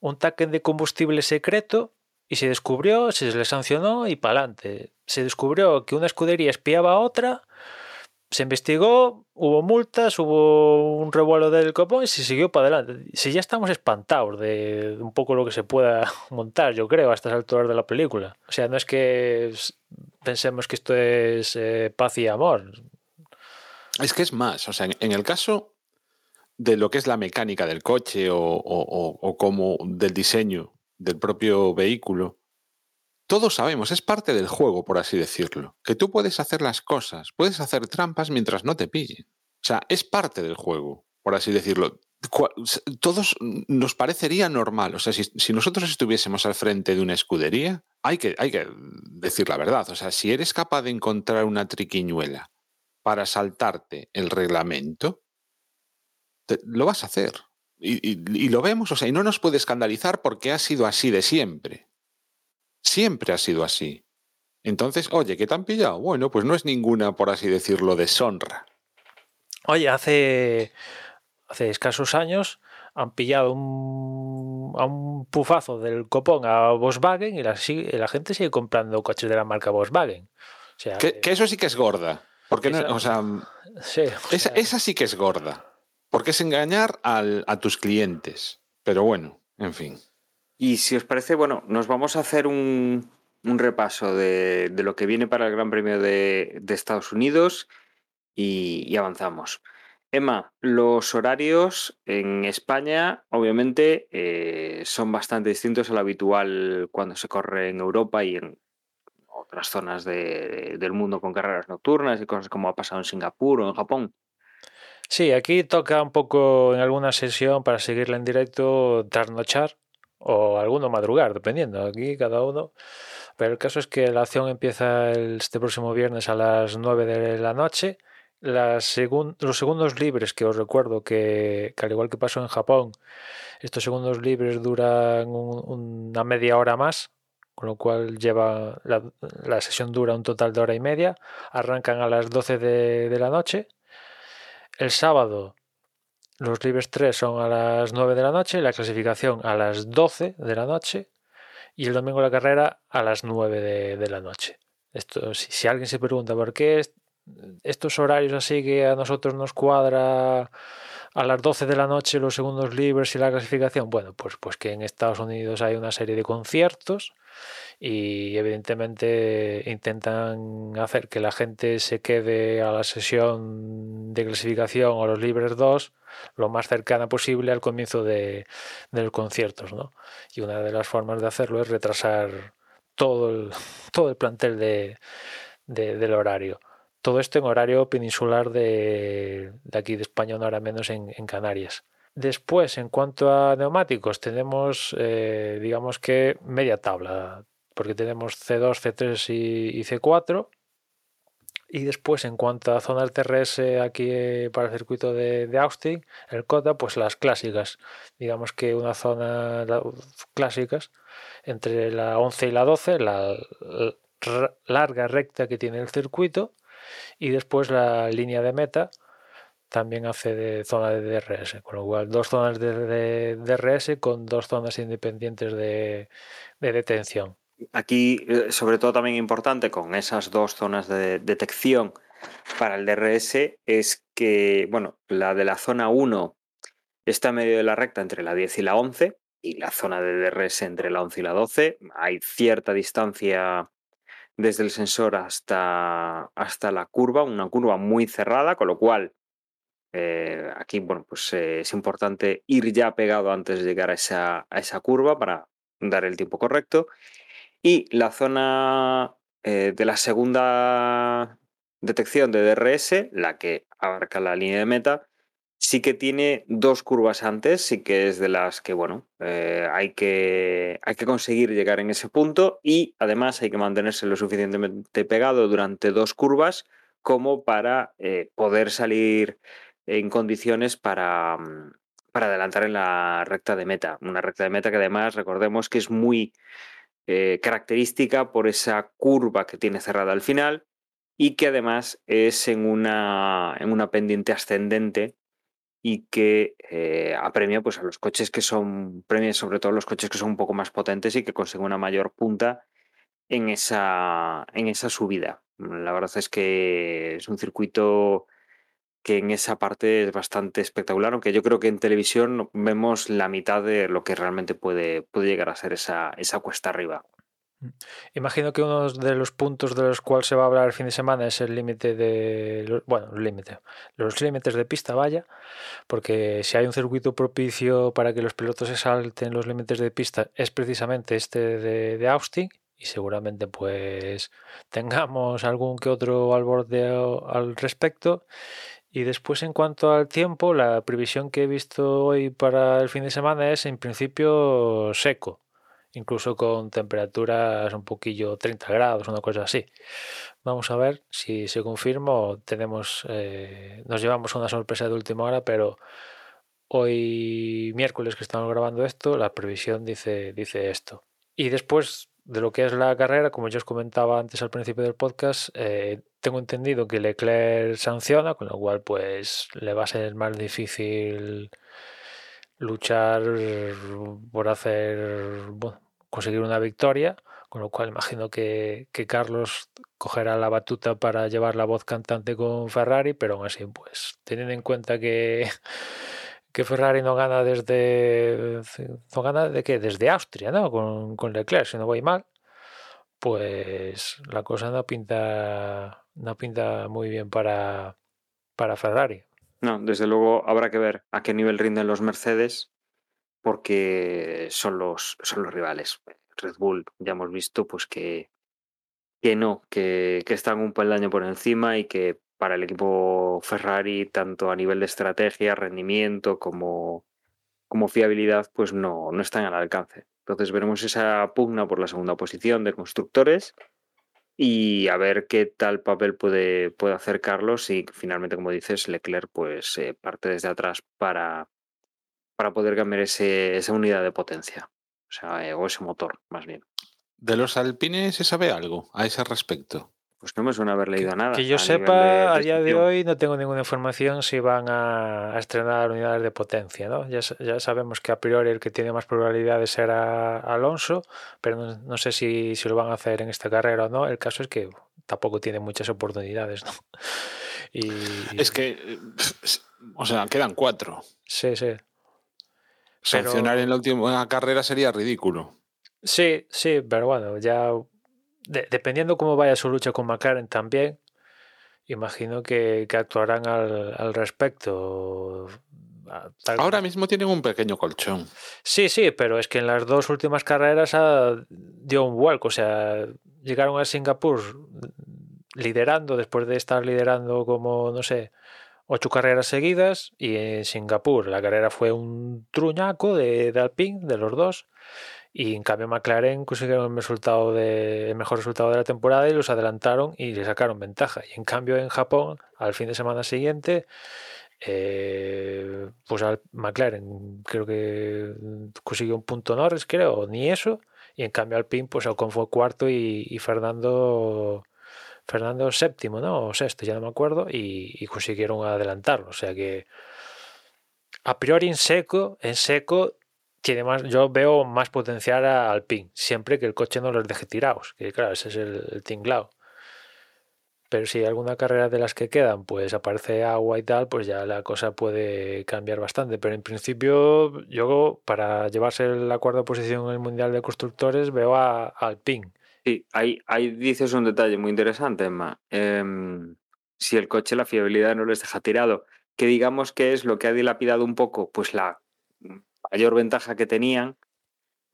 un tanque de combustible secreto y se descubrió, se le sancionó y para adelante. Se descubrió que una escudería espiaba a otra, se investigó, hubo multas, hubo un revuelo del copón y se siguió para adelante. Si ya estamos espantados de un poco lo que se pueda montar, yo creo, a estas alturas de la película. O sea, no es que pensemos que esto es eh, paz y amor. Es que es más, o sea, en el caso de lo que es la mecánica del coche o, o, o como del diseño del propio vehículo. Todos sabemos, es parte del juego, por así decirlo, que tú puedes hacer las cosas, puedes hacer trampas mientras no te pillen. O sea, es parte del juego, por así decirlo. Todos nos parecería normal. O sea, si, nosotros estuviésemos al frente de una escudería, hay que, hay que decir la verdad. O sea, si eres capaz de encontrar una triquiñuela para saltarte el reglamento, lo vas a hacer. Y, lo vemos, o sea, y no nos puede escandalizar porque ha sido así de siempre. Siempre ha sido así. Entonces, oye, ¿qué te han pillado? Bueno, pues no es ninguna, por así decirlo, deshonra. Oye, hace, hace escasos años han pillado un, a un pufazo del copón a Volkswagen y la, la gente sigue comprando coches de la marca Volkswagen. O sea, que, eso sí que es gorda. Porque no, o sea, esa sí que es gorda. Porque es engañar a tus clientes. Pero bueno, en fin. Y si os parece, bueno, nos vamos a hacer un, repaso de, lo que viene para el Gran Premio de, Estados Unidos y, avanzamos. Emma, los horarios en España obviamente eh, son bastante distintos al habitual cuando se corre en Europa y en otras zonas del mundo con carreras nocturnas y cosas como ha pasado en Singapur o en Japón. Sí, aquí toca un poco en alguna sesión para seguirla en directo trasnochar o alguno madrugar, dependiendo. Aquí cada uno. Pero el caso es que la acción empieza este próximo viernes a las 9 de la noche. los segundos libres, que os recuerdo que, al igual que pasó en Japón, estos segundos libres duran una media hora más, con lo cual lleva la, sesión dura un total de hora y media. Arrancan a las 12 de la noche el sábado los libres 3 son a las 9 de la noche, la clasificación a las 12 de la noche y el domingo la carrera a las 9 de, la noche. Esto, si, alguien se pregunta por qué estos horarios así que a nosotros nos cuadra a las 12 de la noche los segundos libres y la clasificación, bueno, pues, pues que en Estados Unidos hay una serie de conciertos y evidentemente intentan hacer que la gente se quede a la sesión de clasificación o los libres 2 lo más cercana posible al comienzo de, los conciertos. ¿no? Y una de las formas de hacerlo es retrasar todo el, todo el plantel de, del horario. Todo esto en horario peninsular de, aquí de España, una hora menos en, Canarias. Después, en cuanto a neumáticos, tenemos, eh, digamos que media tabla porque tenemos C2, C3 y, C4. Y después, en cuanto a zonas TRS aquí eh, para el circuito de, Austin, el COTA, pues las clásicas. Digamos que una zona clásicas entre la 11 y la 12, la, larga recta que tiene el circuito, y después la línea de meta, también hace de zona de DRS, con lo cual dos zonas de, DRS con dos zonas independientes de, detención. Aquí, eh, sobre todo también importante con esas dos zonas de detección para el DRS es que, bueno, la de la zona 1 está en medio de la recta entre la 10 y la 11 y la zona de DRS entre la 11 y la 12. Hay cierta distancia desde el sensor hasta, hasta la curva, una curva muy cerrada, con lo cual eh, aquí, bueno, pues eh, es importante ir ya pegado antes de llegar a esa, a esa curva para dar el tiempo correcto. Y la zona eh, de la segunda detección de DRS, la que abarca la línea de meta, sí que tiene dos curvas antes, sí que es de las que, bueno, hay, que, hay que conseguir llegar en ese punto y además hay que mantenerse lo suficientemente pegado durante dos curvas como para poder salir en condiciones para, mm, para adelantar en la recta de meta. Una recta de meta que además recordemos que es muy eh, característica por esa curva que tiene cerrada al final y que además es en una, en una pendiente ascendente y que eh, apremia pues, a los coches que son, premia sobre todo los coches que son un poco más potentes y que consiguen una mayor punta en esa, en esa subida. La verdad es que es un circuito que en esa parte es bastante espectacular, aunque yo creo que en televisión vemos la mitad de lo que realmente puede, puede llegar a ser esa, esa cuesta arriba. Mm. Imagino que uno de los puntos de los cuales se va a hablar el fin de semana es el límite de, bueno, límite, los límites de pista, vaya, porque si hay un circuito propicio para que los pilotos se salten los límites de pista es precisamente este de, de Austin y seguramente pues tengamos algún que otro al borde al respecto y después en cuanto al tiempo, la previsión que he visto hoy para el fin de semana es en principio seco, incluso con temperaturas un poquillo 30 grados, una cosa así. Vamos a ver si se confirma tenemos, eh, nos llevamos una sorpresa de última hora, pero hoy miércoles que estamos grabando esto, la previsión dice, dice esto. Y después de lo que es la carrera, como yo os comentaba antes al principio del podcast, eh, tengo entendido que Leclerc sanciona, con lo cual pues le va a ser más difícil luchar por hacer conseguir una victoria, con lo cual imagino que, que, Carlos cogerá la batuta para llevar la voz cantante con Ferrari, pero aún así, pues teniendo en cuenta que que Ferrari no gana desde. ¿No gana de qué? Desde Austria, ¿no? Con, con Leclerc, si no voy mal. Pues la cosa no pinta, no pinta muy bien para, para Ferrari. No, desde luego habrá que ver a qué nivel rinden los Mercedes, porque son los, son los rivales. Red Bull ya hemos visto pues que, que no, que, que están un peldaño por encima y que para el equipo Ferrari, tanto a nivel de estrategia, rendimiento como, como fiabilidad, pues no, no están al alcance. Entonces veremos esa pugna por la segunda posición de constructores y a ver qué tal papel puede, puede hacer Carlos y finalmente, como dices, Leclerc pues eh, parte desde atrás para, para poder cambiar ese, esa unidad de potencia, o sea, eh, o ese motor, más bien. ¿De los alpines se sabe algo a ese respecto? Pues no me suena haber leído nada. Que yo sepa, a día de hoy no tengo ninguna información si van a, estrenar unidades de potencia. ¿no? Ya, ya, sabemos que a priori el que tiene más probabilidades será Alonso, pero no, sé si, si, lo van a hacer en esta carrera o no. El caso es que tampoco tiene muchas oportunidades. ¿no? Y... Es que, o sea, quedan cuatro. Sí, sí. Sancionar en la última carrera sería ridículo. Sí, sí, pero bueno, ya dependiendo cómo vaya su lucha con McLaren también, imagino que, actuarán al, respecto. Ahora mismo tienen un pequeño colchón. Sí, sí, pero es que en las dos últimas carreras ha, dio un vuelco. O sea, llegaron a Singapur liderando, después de estar liderando como, no sé, ocho carreras seguidas. Y en Singapur la carrera fue un truñaco de, de Alpine, de los dos. Y en cambio McLaren consiguieron el, resultado de, el mejor resultado de la temporada y los adelantaron y le sacaron ventaja. Y en cambio en Japón, al fin de semana siguiente, eh, pues al McLaren creo que consiguió un punto Norris, creo, ni eso. Y en cambio Alpine, pues Ocon fue cuarto y, Fernando Fernando séptimo, ¿no? O sexto, ya no me acuerdo, y, consiguieron adelantarlo. O sea que a priori en seco, en seco tiene más, yo veo más potencial a Alpine, siempre que el coche no los deje tirados, que claro, ese es el, el. Pero si alguna carrera de las que quedan, pues aparece agua y tal, pues ya la cosa puede cambiar bastante. Pero en principio, yo para llevarse la cuarta posición en el Mundial de Constructores veo a, a Alpine. Sí, ahí, ahí dices un detalle muy interesante, Emma. Em, si el coche, la fiabilidad no les deja tirado, que digamos que es lo que ha dilapidado un poco, pues la mayor ventaja que tenían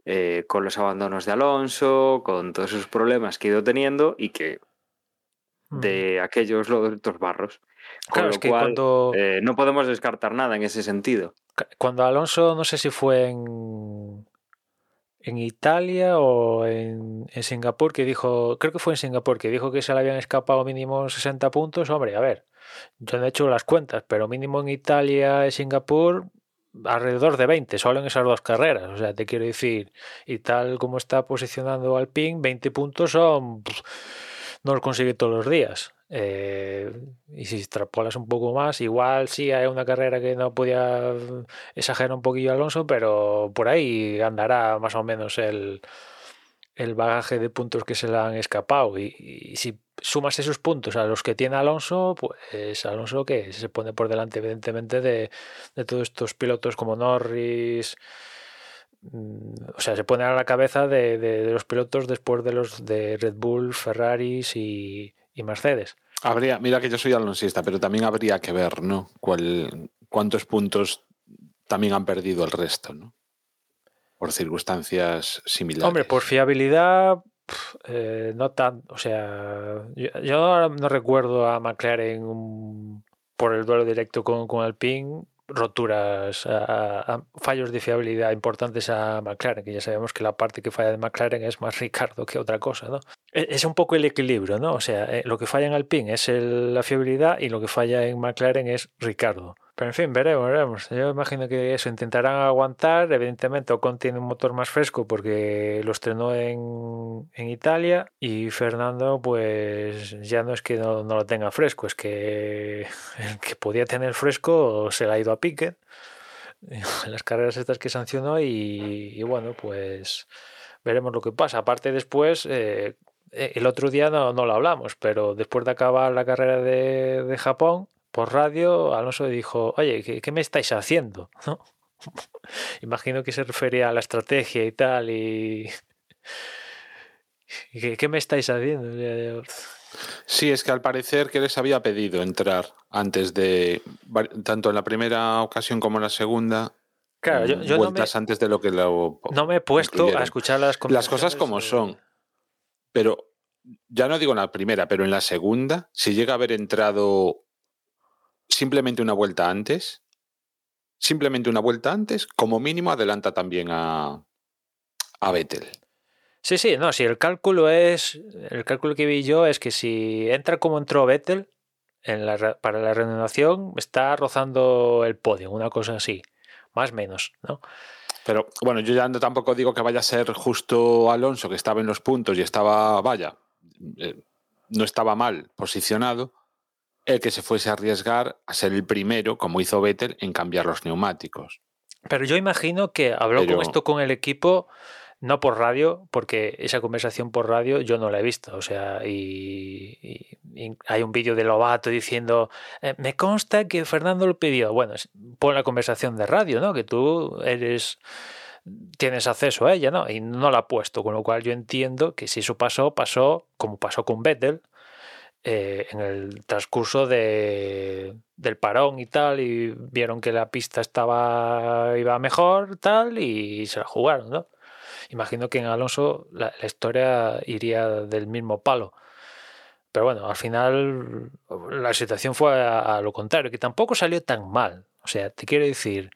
eh, con los abandonos de Alonso, con todos esos problemas que ha ido teniendo y que de aquellos otros barros. Con Claro, lo es que cual, cuando, eh, no podemos descartar nada en ese sentido. cuando Alonso, no sé si fue en, en Italia o en, en Singapur, que dijo, creo que fue en Singapur, que dijo que se le habían escapado mínimo 60 puntos. Hombre, a ver, yo no he hecho las cuentas, pero mínimo en Italia y Singapur, alrededor de 20, solo en esas dos carreras. O sea, te quiero decir, y tal como está posicionando Alpine, 20 puntos son, no los consigue todos los días. Eh, y si extrapolas un poco más, igual sí hay una carrera que no podía exagerar un poquillo Alonso, pero por ahí andará más o menos el, el bagaje de puntos que se le han escapado. Y, si sumas esos puntos a los que tiene Alonso, pues Alonso que se pone por delante, evidentemente, de, de todos estos pilotos como Norris. mm, O sea, se pone a la cabeza de, de- de los pilotos después de los de Red Bull, Ferraris y, y Mercedes. Habría, mira que yo soy alonsista, pero también habría que ver, ¿no? Cuál, cuántos puntos también han perdido el resto, ¿no? Por circunstancias similares. Hombre, por fiabilidad, pf, eh, no tan. O sea, yo, no recuerdo a McLaren por el duelo directo con, con Alpine roturas, a- fallos de fiabilidad importantes a McLaren, que ya sabemos que la parte que falla de McLaren es más Ricardo que otra cosa, ¿no? E- Es un poco el equilibrio, ¿no? O sea, eh, lo que falla en Alpine es el- la fiabilidad y lo que falla en McLaren es Ricardo. Pero en fin, veremos, veremos. Yo imagino que eso intentarán aguantar. Evidentemente, Ocon tiene un motor más fresco porque lo estrenó en, en Italia. Y Fernando, pues ya no es que no, no lo tenga fresco, es que el que podía tener fresco se le ha ido a pique en las carreras estas que sancionó. Y, y bueno, pues veremos lo que pasa. Aparte, después. eh, el otro día no, no lo hablamos, pero después de acabar la carrera de, de Japón, por radio, Alonso dijo, oye, ¿qué, qué me estáis haciendo? ¿No? Imagino que se refería a la estrategia y tal, y... ¿Qué, qué me estáis haciendo? Sí, es que al parecer que les había pedido entrar antes de, tanto en la primera ocasión como en la segunda, Claro, yo, mm, yo no, me, vueltas antes de lo que lo no me he puesto a escuchar las Las cosas como son. Pero ya no digo en la primera, pero en la segunda, si llega a haber entrado simplemente una vuelta antes, simplemente una vuelta antes, como mínimo adelanta también a, a Vettel. Sí, sí, no, si el cálculo es, el cálculo que vi yo es que si entra como entró Vettel en la, re- para la renovación, está rozando el podio, una cosa así, más o menos, ¿no? Pero bueno, yo ya no tampoco digo que vaya a ser justo Alonso, que estaba en los puntos y estaba, vaya, eh, no estaba mal posicionado, el que se fuese a arriesgar a ser el primero, como hizo Vettel, en cambiar los neumáticos. Pero yo imagino que habló Pero- con esto con el equipo, no por radio, porque esa conversación por radio yo no la he visto. O sea, y, y- y hay un vídeo de Lobato diciendo, "Eh, me consta que Fernando lo pidió. Bueno, pon la conversación de radio, ¿no? Que tú eres tienes acceso a ella, ¿no? Y no la ha puesto, con lo cual yo entiendo que si eso pasó, pasó como pasó con Vettel, eh, en el transcurso de, del parón y tal, y vieron que la pista estaba iba mejor, tal, y se la jugaron, ¿no? Imagino que en Alonso la, la historia iría del mismo palo. Pero bueno, al final la situación fue a, a lo contrario, que tampoco salió tan mal. O sea, te quiero decir,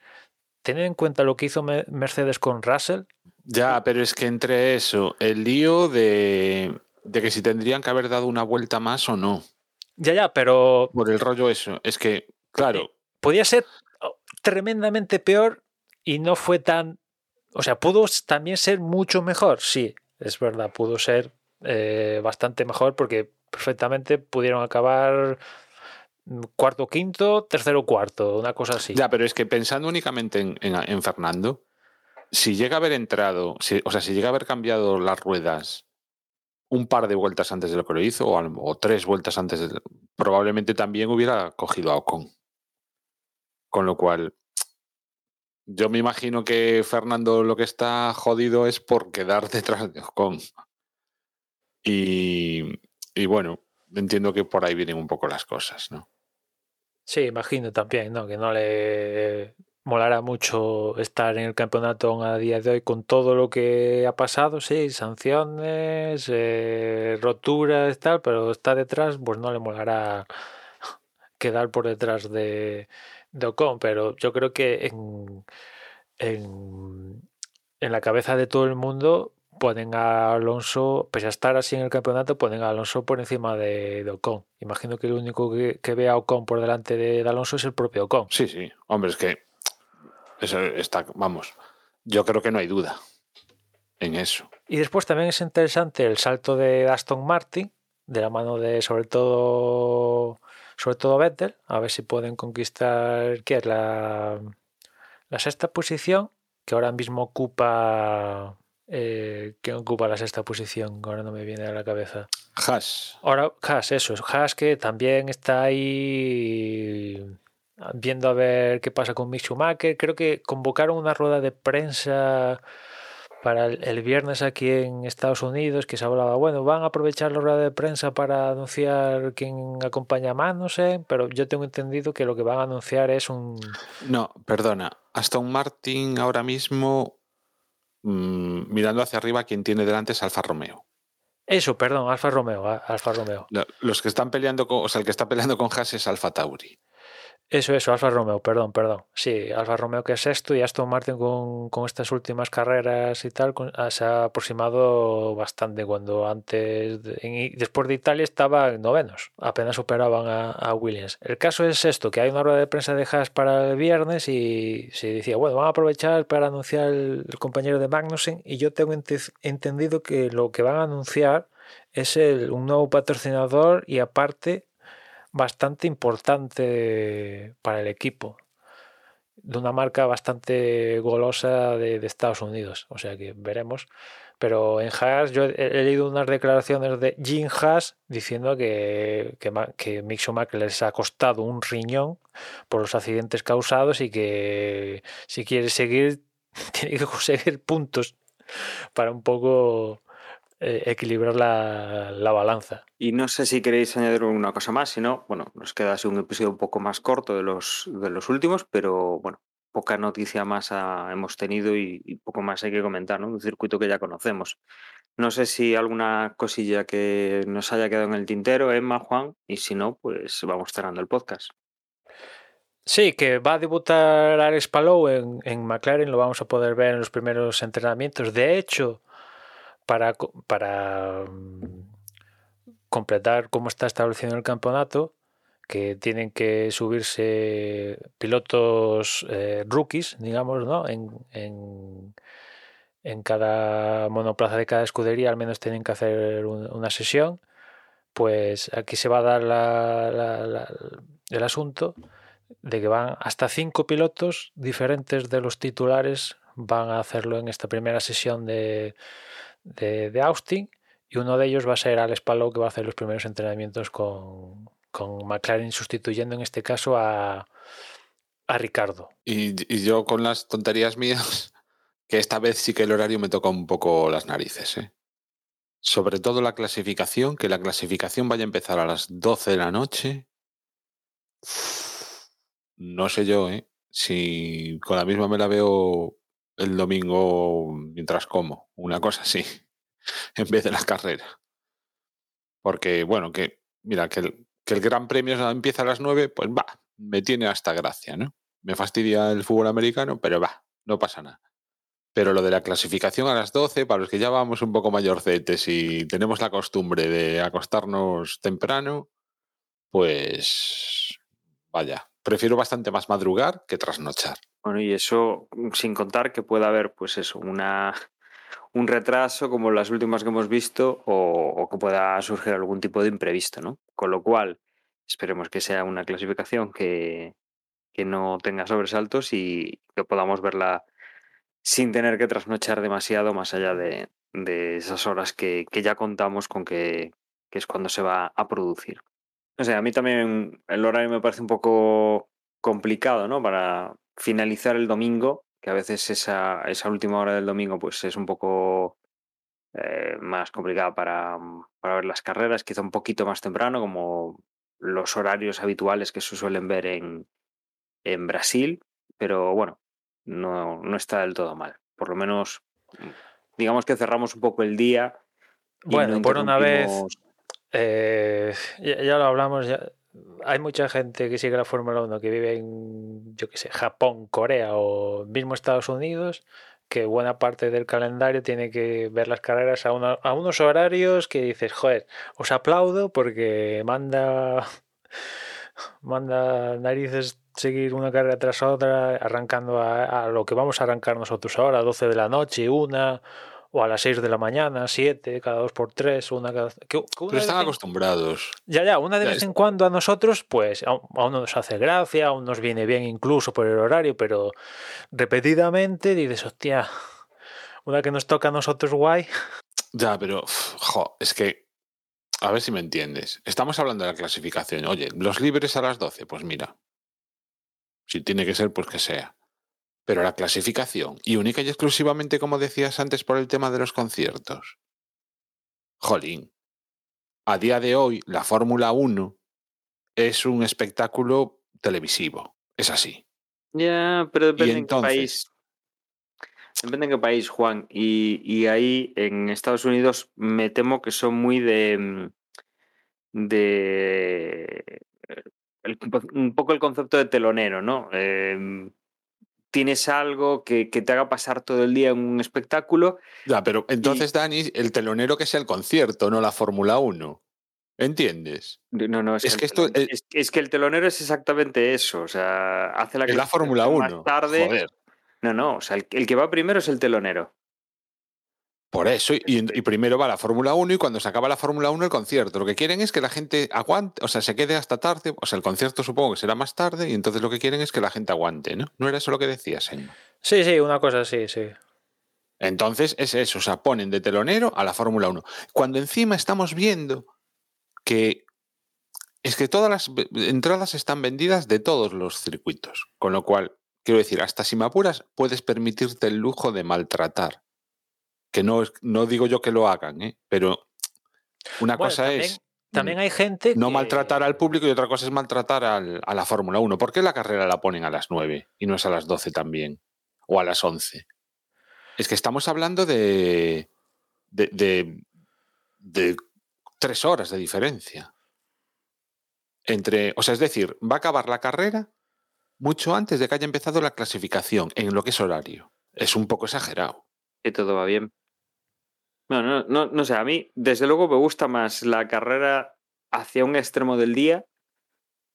tener en cuenta lo que hizo Me- Mercedes con Russell, Ya, pero es que entre eso, el lío de, de que si tendrían que haber dado una vuelta más o no, ya, ya, pero por el rollo eso, es que, claro, podía ser oh, tremendamente peor y no fue tan... O sea, pudo también ser mucho mejor, sí, es verdad, pudo ser eh, bastante mejor porque perfectamente pudieron acabar mm, cuarto quinto, tercero cuarto, una cosa así. Ya, pero es que pensando únicamente en, en- en Fernando, si llega a haber entrado, si- o sea, si llega a haber cambiado las ruedas un par de vueltas antes de lo que lo hizo, o, tres vueltas antes, de, probablemente también hubiera cogido a Ocon. Con lo cual, yo me imagino que Fernando lo que está jodido es por quedar detrás de Ocon. Y, y bueno, entiendo que por ahí vienen un poco las cosas, ¿no? Sí, imagino también, ¿no? Que no le molará mucho estar en el campeonato a día de hoy con todo lo que ha pasado, sí, sanciones, eh, roturas tal, pero está detrás, pues no le molará quedar por detrás de, de Ocon, pero yo creo que en, en, en la cabeza de todo el mundo ponen a Alonso, pese a estar así en el campeonato, ponen a Alonso por encima de, de Ocon. Imagino que el único que, que ve a Ocon por delante de, de Alonso es el propio Ocon. Sí, sí. Hombre, es que eso está, vamos, yo creo que no hay duda en eso. Y después también es interesante el salto de Aston Martin, de la mano de sobre todo sobre todo Vettel, a ver si pueden conquistar ¿qué es? La, la sexta posición, que ahora mismo ocupa eh, ¿quién ocupa la sexta posición? Ahora no me viene a la cabeza. Haas. Ahora, Haas, eso, Haas que también está ahí viendo a ver qué pasa con Mick Schumacher. Creo que convocaron una rueda de prensa para el, viernes aquí en Estados Unidos que se hablaba, bueno, van a aprovechar la rueda de prensa para anunciar quién acompaña más, no sé, pero yo tengo entendido que lo que van a anunciar es un... No, perdona. Aston Martin ahora mismo, mm, mirando hacia arriba, quien tiene delante es Alfa Romeo. Eso, perdón, Alfa Romeo, Alfa Romeo. Lo- Los que están peleando con, o sea, el que está peleando con Haas es Alfa Tauri. Eso, eso, Alfa Romeo, perdón, perdón. Sí, Alfa Romeo que es sexto y Aston Martin con, con estas últimas carreras y tal ah, se ha aproximado bastante cuando antes, después de Italia estaba en novenos, apenas superaban a, Williams. El caso es esto, que hay una rueda de prensa de Haas para el viernes y se decía, bueno, van a aprovechar para anunciar el, compañero de Magnussen y yo tengo ente- entendido que lo que van a anunciar es el, un nuevo patrocinador y aparte bastante importante para el equipo. De una marca bastante golosa de, de Estados Unidos. O sea que veremos. Pero en Haas, yo he, leído unas declaraciones de Jim Haas diciendo que, que, que les ha costado un riñón por los accidentes causados y que si quiere seguir, tiene que conseguir puntos para un poco eh, equilibrar la, la balanza. Y no sé si queréis añadir una cosa más, si no, bueno, nos queda así un episodio un poco más corto de los, de los últimos, pero bueno, poca noticia más hemos tenido y, y poco más hay que comentar, ¿no? Un circuito que ya conocemos. No sé si alguna cosilla que nos haya quedado en el tintero, Emma, Juan, y si no, pues vamos cerrando el podcast. Sí, que va a debutar Alex Palou en, en McLaren, lo vamos a poder ver en los primeros entrenamientos. De hecho, para, mm, completar cómo está establecido el campeonato, que tienen que subirse pilotos eh, rookies, digamos, ¿no? En, cada monoplaza de cada escudería al menos tienen que hacer un- una sesión. Pues aquí se va a dar el asunto de que van hasta cinco pilotos diferentes de los titulares van a hacerlo en esta primera sesión de, de, de Austin y uno de ellos va a ser Alex Palou que va a hacer los primeros entrenamientos con, con McLaren sustituyendo en este caso a, a Ricardo. Y, y yo con las tonterías mías, que esta vez sí que el horario me toca un poco las narices. ¿eh? Sobre todo la clasificación, que la clasificación vaya a empezar a las 12 de la noche. No sé yo, ¿eh? Si con la misma me la veo el domingo mientras como, una cosa así, en vez de la carrera. Porque, bueno, que, mira, que el, que el Gran Premio empieza a las 9, pues va, me tiene hasta gracia, ¿no? Me fastidia el fútbol americano, pero va, no pasa nada. Pero lo de la clasificación a las 12, para los que ya vamos un poco mayorcetes y tenemos la costumbre de acostarnos temprano, pues vaya, prefiero bastante más madrugar que trasnochar. Bueno, y eso mm, sin contar que pueda haber, pues eso, una, un retraso como las últimas que hemos visto o, que pueda surgir algún tipo de imprevisto, ¿no? Con lo cual, esperemos que sea una clasificación que, que no tenga sobresaltos y que podamos verla sin tener que trasnochar demasiado más allá de, de esas horas que, que, ya contamos con que, que es cuando se va a producir. O sea, a mí también el horario me parece un poco complicado, ¿no? Para finalizar el domingo, que a veces esa, esa última hora del domingo pues es un poco eh, más complicada para, para, ver las carreras, quizá un poquito más temprano, como los horarios habituales que se suelen ver en, en Brasil, pero bueno, no, no está del todo mal. Por lo menos, digamos que cerramos un poco el día. Bueno, no por una vez, eh, ya, ya, lo hablamos, ya, hay mucha gente que sigue la Fórmula 1 que vive en, yo qué sé, Japón, Corea o mismo Estados Unidos, que buena parte del calendario tiene que ver las carreras a, una, a unos horarios que dices, joder, os aplaudo porque manda, manda narices seguir una carrera tras otra, arrancando a, a, lo que vamos a arrancar nosotros ahora, 12 de la noche, una o a las 6 de la mañana, 7, cada 2 por 3, una cada... Que, que una Pero están acostumbrados. Ya, ya, una de ya vez es... en cuando a nosotros, pues a, a uno nos hace gracia, a uno nos viene bien incluso por el horario, pero repetidamente dices, hostia, una que nos toca a nosotros guay. Ya, pero, jo, es que, a ver si me entiendes. Estamos hablando de la clasificación. Oye, los libres a las 12, pues mira. Si tiene que ser, pues que sea pero la clasificación, y única y exclusivamente, como decías antes, por el tema de los conciertos. Jolín, a día de hoy la Fórmula 1 es un espectáculo televisivo, es así. Ya, pero depende en qué país. Depende en qué país, Juan. Y, y, ahí en Estados Unidos me temo que son muy de. de. El, un poco el concepto de telonero, ¿no? Eh, tienes algo que, que, te haga pasar todo el día en un espectáculo. Ya, pero entonces, y... Dani, el telonero que sea el concierto, no la Fórmula 1. ¿Entiendes? No, no, es, es que, que esto. Es, es, es, que el telonero es exactamente eso. O sea, hace la Es la Fórmula 1. Más tarde. Joder. No, no, o sea, el, el, que va primero es el telonero. Por eso, y, y primero va la Fórmula 1 y cuando se acaba la Fórmula 1 el concierto. Lo que quieren es que la gente aguante, o sea, se quede hasta tarde, o sea, el concierto supongo que será más tarde y entonces lo que quieren es que la gente aguante, ¿no? ¿No era eso lo que decías, Emma? Sí, sí, una cosa así, sí. Entonces es eso, o sea, ponen de telonero a la Fórmula 1. Cuando encima estamos viendo que es que todas las entradas están vendidas de todos los circuitos, con lo cual, quiero decir, hasta si me apuras, puedes permitirte el lujo de maltratar que no, no digo yo que lo hagan, ¿eh? pero una bueno, cosa también, es también hay gente no que... maltratar al público y otra cosa es maltratar al, a la Fórmula 1. ¿Por qué la carrera la ponen a las 9 y no es a las 12 también? O a las 11. Es que estamos hablando de, de, de, de tres horas de diferencia. Entre, o sea, es decir, va a acabar la carrera mucho antes de que haya empezado la clasificación en lo que es horario. Es un poco exagerado. Que todo va bien. No, no, no, no sé, a mí desde luego me gusta más la carrera hacia un extremo del día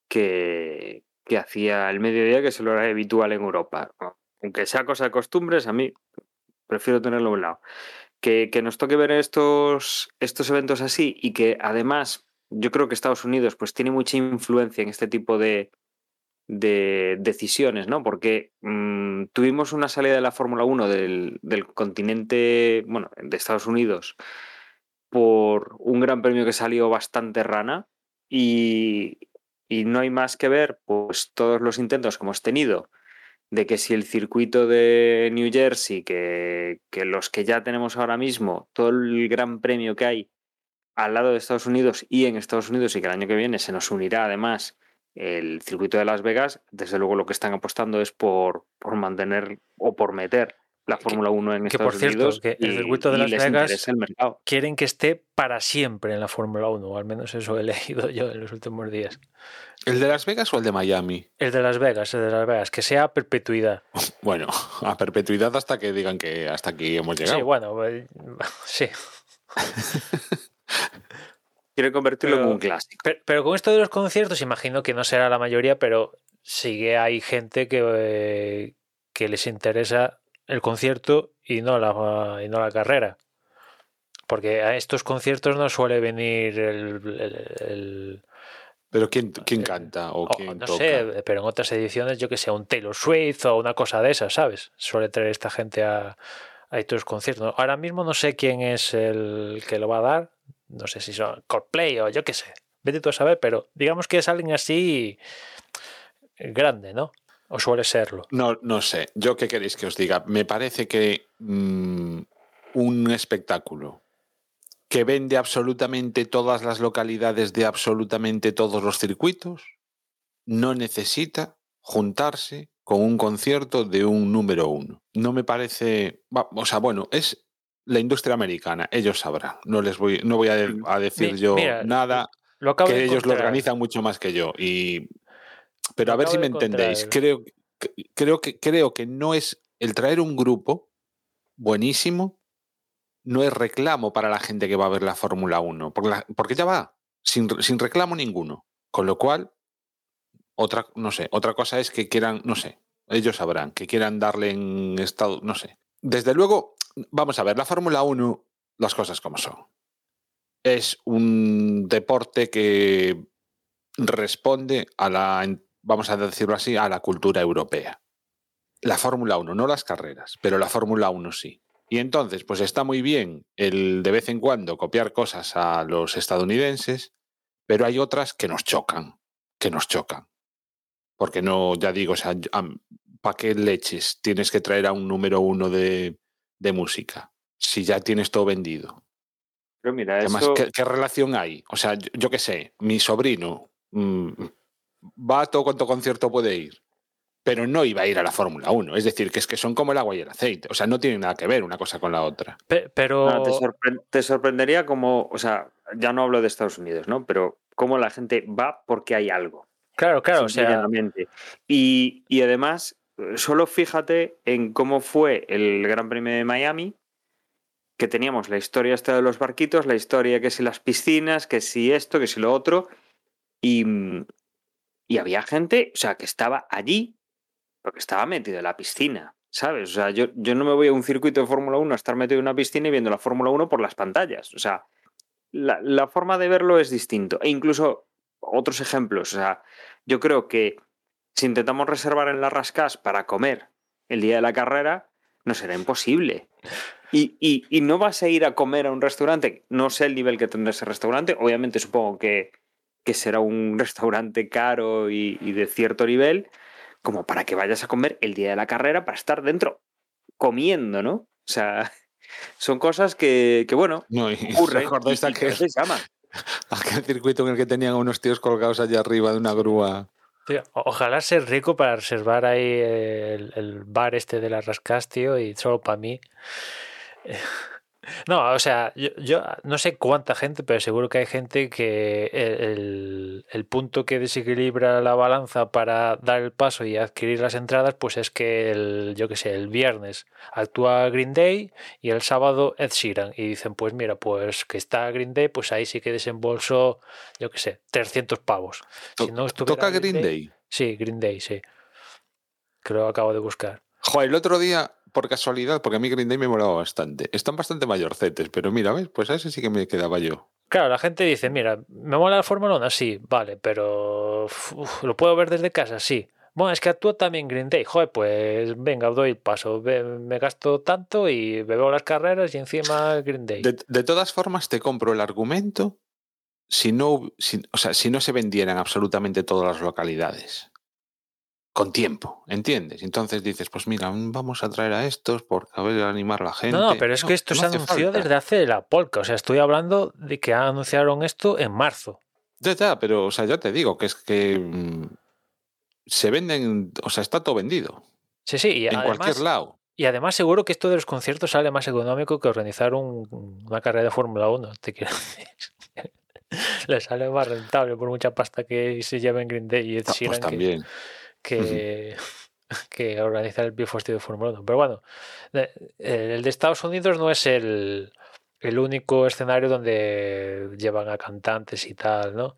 que, que hacia el mediodía, que es el horario habitual en Europa. Aunque sea cosa de costumbres, a mí prefiero tenerlo a un lado. Que, que nos toque ver estos, estos eventos así y que además yo creo que Estados Unidos pues tiene mucha influencia en este tipo de, de decisiones, ¿no? Porque mmm, tuvimos una salida de la Fórmula 1 del, continente, bueno, de Estados Unidos, por un gran premio que salió bastante rana y, y, no hay más que ver, pues todos los intentos que hemos tenido de que si el circuito de New Jersey, que, que los que ya tenemos ahora mismo, todo el gran premio que hay al lado de Estados Unidos y en Estados Unidos y que el año que viene se nos unirá además el circuito de Las Vegas, desde luego lo que están apostando es por, por mantener o por meter la Fórmula 1 en que, Estados por cierto, Unidos. Que el circuito de Las Vegas el mercado. quieren que esté para siempre en la Fórmula 1, o al menos eso he leído yo en los últimos días. ¿El de Las Vegas o el de Miami? El de Las Vegas, el de Las Vegas, que sea a perpetuidad. Bueno, a perpetuidad hasta que digan que hasta aquí hemos llegado. Sí, bueno, eh, sí. Quiere convertirlo pero, en un clásico. Pero, pero, con esto de los conciertos, imagino que no será la mayoría, pero sí que hay gente que, eh, que les interesa el concierto y no la, y no la carrera. Porque a estos conciertos no suele venir el, pero ¿quién, quién canta o quién no toca? sé, pero en otras ediciones yo que sé, un Taylor Swift o una cosa de esas, ¿sabes? Suele traer esta gente a, a estos conciertos. Ahora mismo no sé quién es el que lo va a dar. No sé si son Coldplay o yo qué sé. Vete tú a saber, pero digamos que es alguien así grande, ¿no? O suele serlo. No, no sé. ¿Yo qué queréis que os diga? Me parece que mmm, un espectáculo que vende absolutamente todas las localidades de absolutamente todos los circuitos, no necesita juntarse con un concierto de un número uno. No me parece, o sea, bueno, es la industria americana, ellos sabrán. No les voy, no voy a, a decir yo Mira, nada, lo que ellos lo organizan mucho más que yo. Y, pero lo a ver si me entendéis. Creo, creo que creo que no es el traer un grupo buenísimo no es reclamo para la gente que va a ver la Fórmula 1, porque, la, porque, ya va, sin, sin, reclamo ninguno. Con lo cual, otra, no sé, otra cosa es que quieran, no sé, ellos sabrán, que quieran darle en estado, no sé. Desde luego, vamos a ver, la Fórmula 1, las cosas como son. Es un deporte que responde a la, vamos a decirlo así, a la cultura europea. La Fórmula 1, no las carreras, pero la Fórmula 1 sí. Y entonces, pues está muy bien el de vez en cuando copiar cosas a los estadounidenses, pero hay otras que nos chocan, que nos chocan. Porque no, ya digo, o sea, ¿para qué leches tienes que traer a un número uno de, de música si ya tienes todo vendido? Pero mira, Además, eso... ¿qué, ¿qué, relación hay? O sea, yo, yo qué sé, mi sobrino mmm, va a todo cuanto concierto puede ir pero no iba a ir a la Fórmula 1. Es decir, que es que son como el agua y el aceite. O sea, no tienen nada que ver una cosa con la otra. Pero. No, te, sorpre te, sorprendería como. O sea, ya no hablo de Estados Unidos, ¿no? Pero cómo la gente va porque hay algo. Claro, claro. O sea... y, y además, solo fíjate en cómo fue el Gran Premio de Miami. Que teníamos la historia esta de los barquitos, la historia que si las piscinas, que si esto, que si lo otro. Y, y había gente, o sea, que estaba allí porque estaba metido en la piscina, ¿sabes? O sea, yo, yo no me voy a un circuito de Fórmula 1 a estar metido en una piscina y viendo la Fórmula 1 por las pantallas. O sea, la, la, forma de verlo es distinto. E incluso otros ejemplos. O sea, yo creo que si intentamos reservar en las rascas para comer el día de la carrera, no será imposible. Y, y, y, no vas a ir a comer a un restaurante, no sé el nivel que tendrá ese restaurante, obviamente supongo que, que será un restaurante caro y, y de cierto nivel, como para que vayas a comer el día de la carrera para estar dentro comiendo, ¿no? O sea, son cosas que, que bueno, no, y ocurren. ¿Recordáis y, aquel, y se llama. aquel circuito en el que tenían unos tíos colgados allá arriba de una grúa? Ojalá ser rico para reservar ahí el, bar este de las rascas, y solo para mí. No, o sea, yo, yo, no sé cuánta gente, pero seguro que hay gente que el, el, punto que desequilibra la balanza para dar el paso y adquirir las entradas, pues es que el, yo qué sé, el viernes actúa Green Day y el sábado Ed Sheeran. Y dicen, pues mira, pues que está Green Day, pues ahí sí que desembolso, yo qué sé, 300 pavos. Si no ¿Toca Green Day? Day? Sí, Green Day, sí. Que lo acabo de buscar. Joder, el otro día por casualidad, porque a mí Green Day me molaba bastante. Están bastante mayorcetes, pero mira, ¿ves? Pues a ese sí que me quedaba yo. Claro, la gente dice, mira, ¿me mola la Fórmula 1? Sí, vale, pero uf, ¿lo puedo ver desde casa? Sí. Bueno, es que actúa también Green Day. Joder, pues venga, doy el paso. Me gasto tanto y veo las carreras y encima Green Day. De, de todas formas, te compro el argumento si no, si, o sea, si no se vendieran absolutamente todas las localidades con tiempo, ¿entiendes? Entonces dices, pues mira, vamos a traer a estos por a ver, animar a la gente. No, no pero es no, que esto no se anunció falta. desde hace la polka. O sea, estoy hablando de que anunciaron esto en marzo. Ya, ya, pero o sea, ya te digo que es que mmm, se venden, o sea, está todo vendido. Sí, sí, y en además, cualquier lado. Y además seguro que esto de los conciertos sale más económico que organizar un, una carrera de Fórmula 1, te quiero decir. Le sale más rentable por mucha pasta que se lleven Green Day y Ed Ah, pues también. Que que, que organizar el Bifrost de Fórmula 1. Pero bueno, el de Estados Unidos no es el, el único escenario donde llevan a cantantes y tal, ¿no?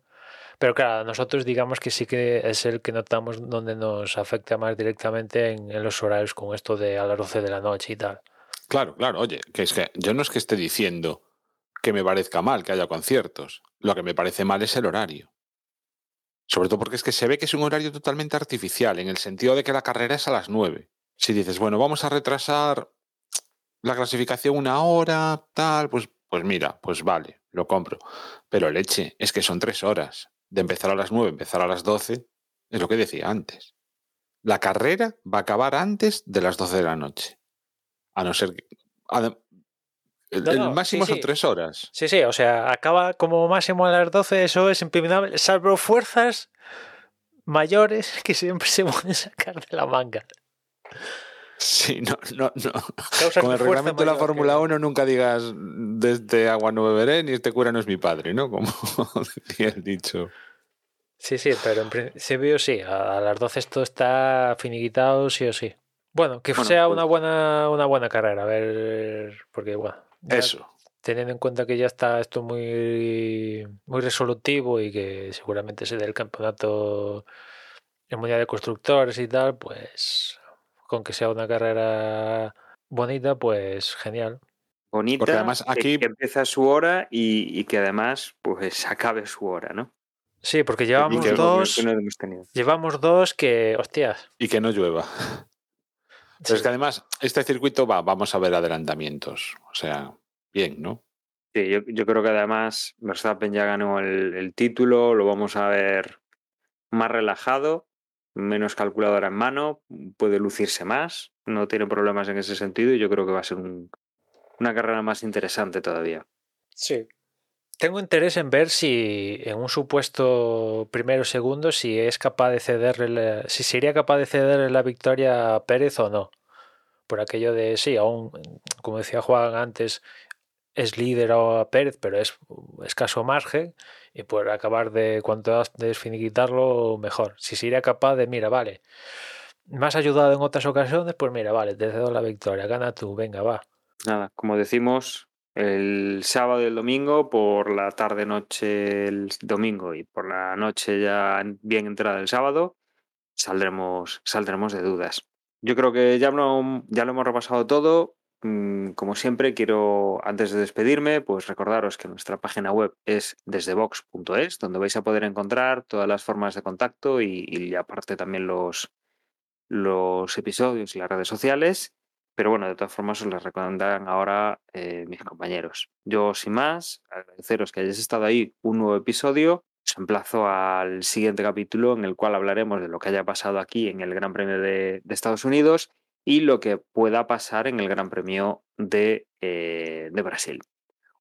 Pero claro, nosotros digamos que sí que es el que notamos donde nos afecta más directamente en, en los horarios con esto de a las 12 de la noche y tal. Claro, claro, oye, que es que yo no es que esté diciendo que me parezca mal que haya conciertos. Lo que me parece mal es el horario. Sobre todo porque es que se ve que es un horario totalmente artificial, en el sentido de que la carrera es a las 9. Si dices, bueno, vamos a retrasar la clasificación una hora, tal, pues, pues mira, pues vale, lo compro. Pero leche, es que son tres horas. De empezar a las 9, empezar a las 12, es lo que decía antes. La carrera va a acabar antes de las 12 de la noche. A no ser que. El, No, el no, máximo sí, son sí. tres horas. Sí, sí, o sea, acaba como máximo a las 12, eso es impepinable, salvo fuerzas mayores que siempre se pueden sacar de la manga. Sí, no, no, no. Causas Con el reglamento de la Fórmula que- 1 nunca digas desde agua no beberé ni este cura no es mi padre, ¿no? Como decía el dicho. Sí, sí, pero en principio sí, a las 12 esto está finiquitado sí o sí. Bueno, que Bueno, sea pues- una buena una buena carrera, a ver, porque bueno, ya Eso. teniendo en cuenta que ya está esto muy muy resolutivo y que seguramente se dé el campeonato el mundial de constructores y tal, pues con que sea una carrera bonita, pues genial. Bonita, Porque además que- aquí- que, empieza su hora y, y que además pues acabe su hora, ¿no? Sí, porque llevamos que- dos, que no hemos tenido. llevamos dos que, hostias. Y que no llueva. Pero es que además, este circuito va, vamos a ver adelantamientos. O sea, bien, ¿no? Sí, yo, yo creo que además Verstappen ya ganó el, el título, lo vamos a ver más relajado, menos calculadora en mano, puede lucirse más, no tiene problemas en ese sentido y yo creo que va a ser un- una carrera más interesante todavía. Sí. Tengo interés en ver si en un supuesto primero o segundo si es capaz de cederle si sería capaz de cederle la victoria a Pérez o no. Por aquello de sí, aún como decía Juan antes es líder a Pérez, pero es escaso margen y por acabar de cuanto antes finiquitarlo mejor. Si sería capaz de, mira, vale, has ayudado en otras ocasiones, pues mira, vale, te cedo la victoria, gana tú, venga, va. Nada, como decimos, el sábado y el domingo, por la tarde-noche el domingo y por la noche ya bien entrada el sábado, saldremos, saldremos de dudas. Yo creo que ya, ya lo hemos repasado todo. Mm, Como siempre, quiero, antes de despedirme, pues recordaros que nuestra página web es desdevox.es, donde vais a poder encontrar todas las formas de contacto y, y aparte también los, los episodios y las redes sociales. Pero bueno, de todas formas os las recomendarán ahora eh, mis compañeros. Yo, sin más, agradeceros que hayáis estado ahí un nuevo episodio. Os emplazo al siguiente capítulo en el cual hablaremos de lo que haya pasado aquí en el Gran Premio de, Estados Unidos y lo que pueda pasar en el Gran Premio de, eh, de Brasil.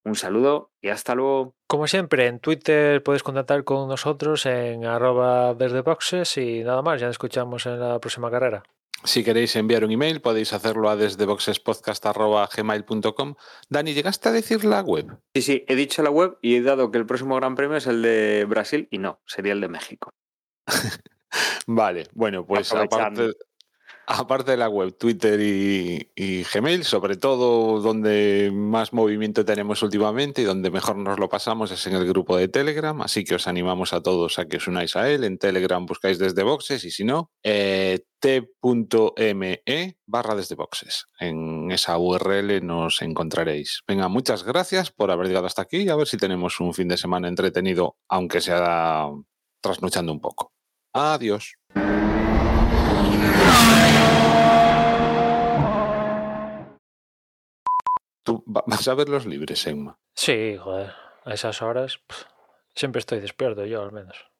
Un saludo y hasta luego. Como siempre, en Twitter puedes contactar con nosotros en arroba desde boxes y nada más, ya nos escuchamos en la próxima carrera. Si queréis enviar un email, podéis hacerlo a desde boxespodcast.gmail.com. Dani, ¿llegaste a decir la web? Sí, sí, he dicho la web y he dado que el próximo Gran Premio es el de Brasil y no, sería el de México. Vale, bueno, pues aparte, aparte de la web, Twitter y, Gmail, sobre todo donde más movimiento tenemos últimamente y donde mejor nos lo pasamos es en el grupo de Telegram, así que os animamos a todos a que os unáis a él. En Telegram buscáis desde boxes y si no, eh, t.me barra desde boxes. En esa URL nos encontraréis. Venga, muchas gracias por haber llegado hasta aquí y a ver si tenemos un fin de semana entretenido, aunque sea trasnochando un poco. Adiós. ¿Tú vas a ver los libres, Emma? Sí, joder. A esas horas pff, siempre estoy despierto, yo al menos.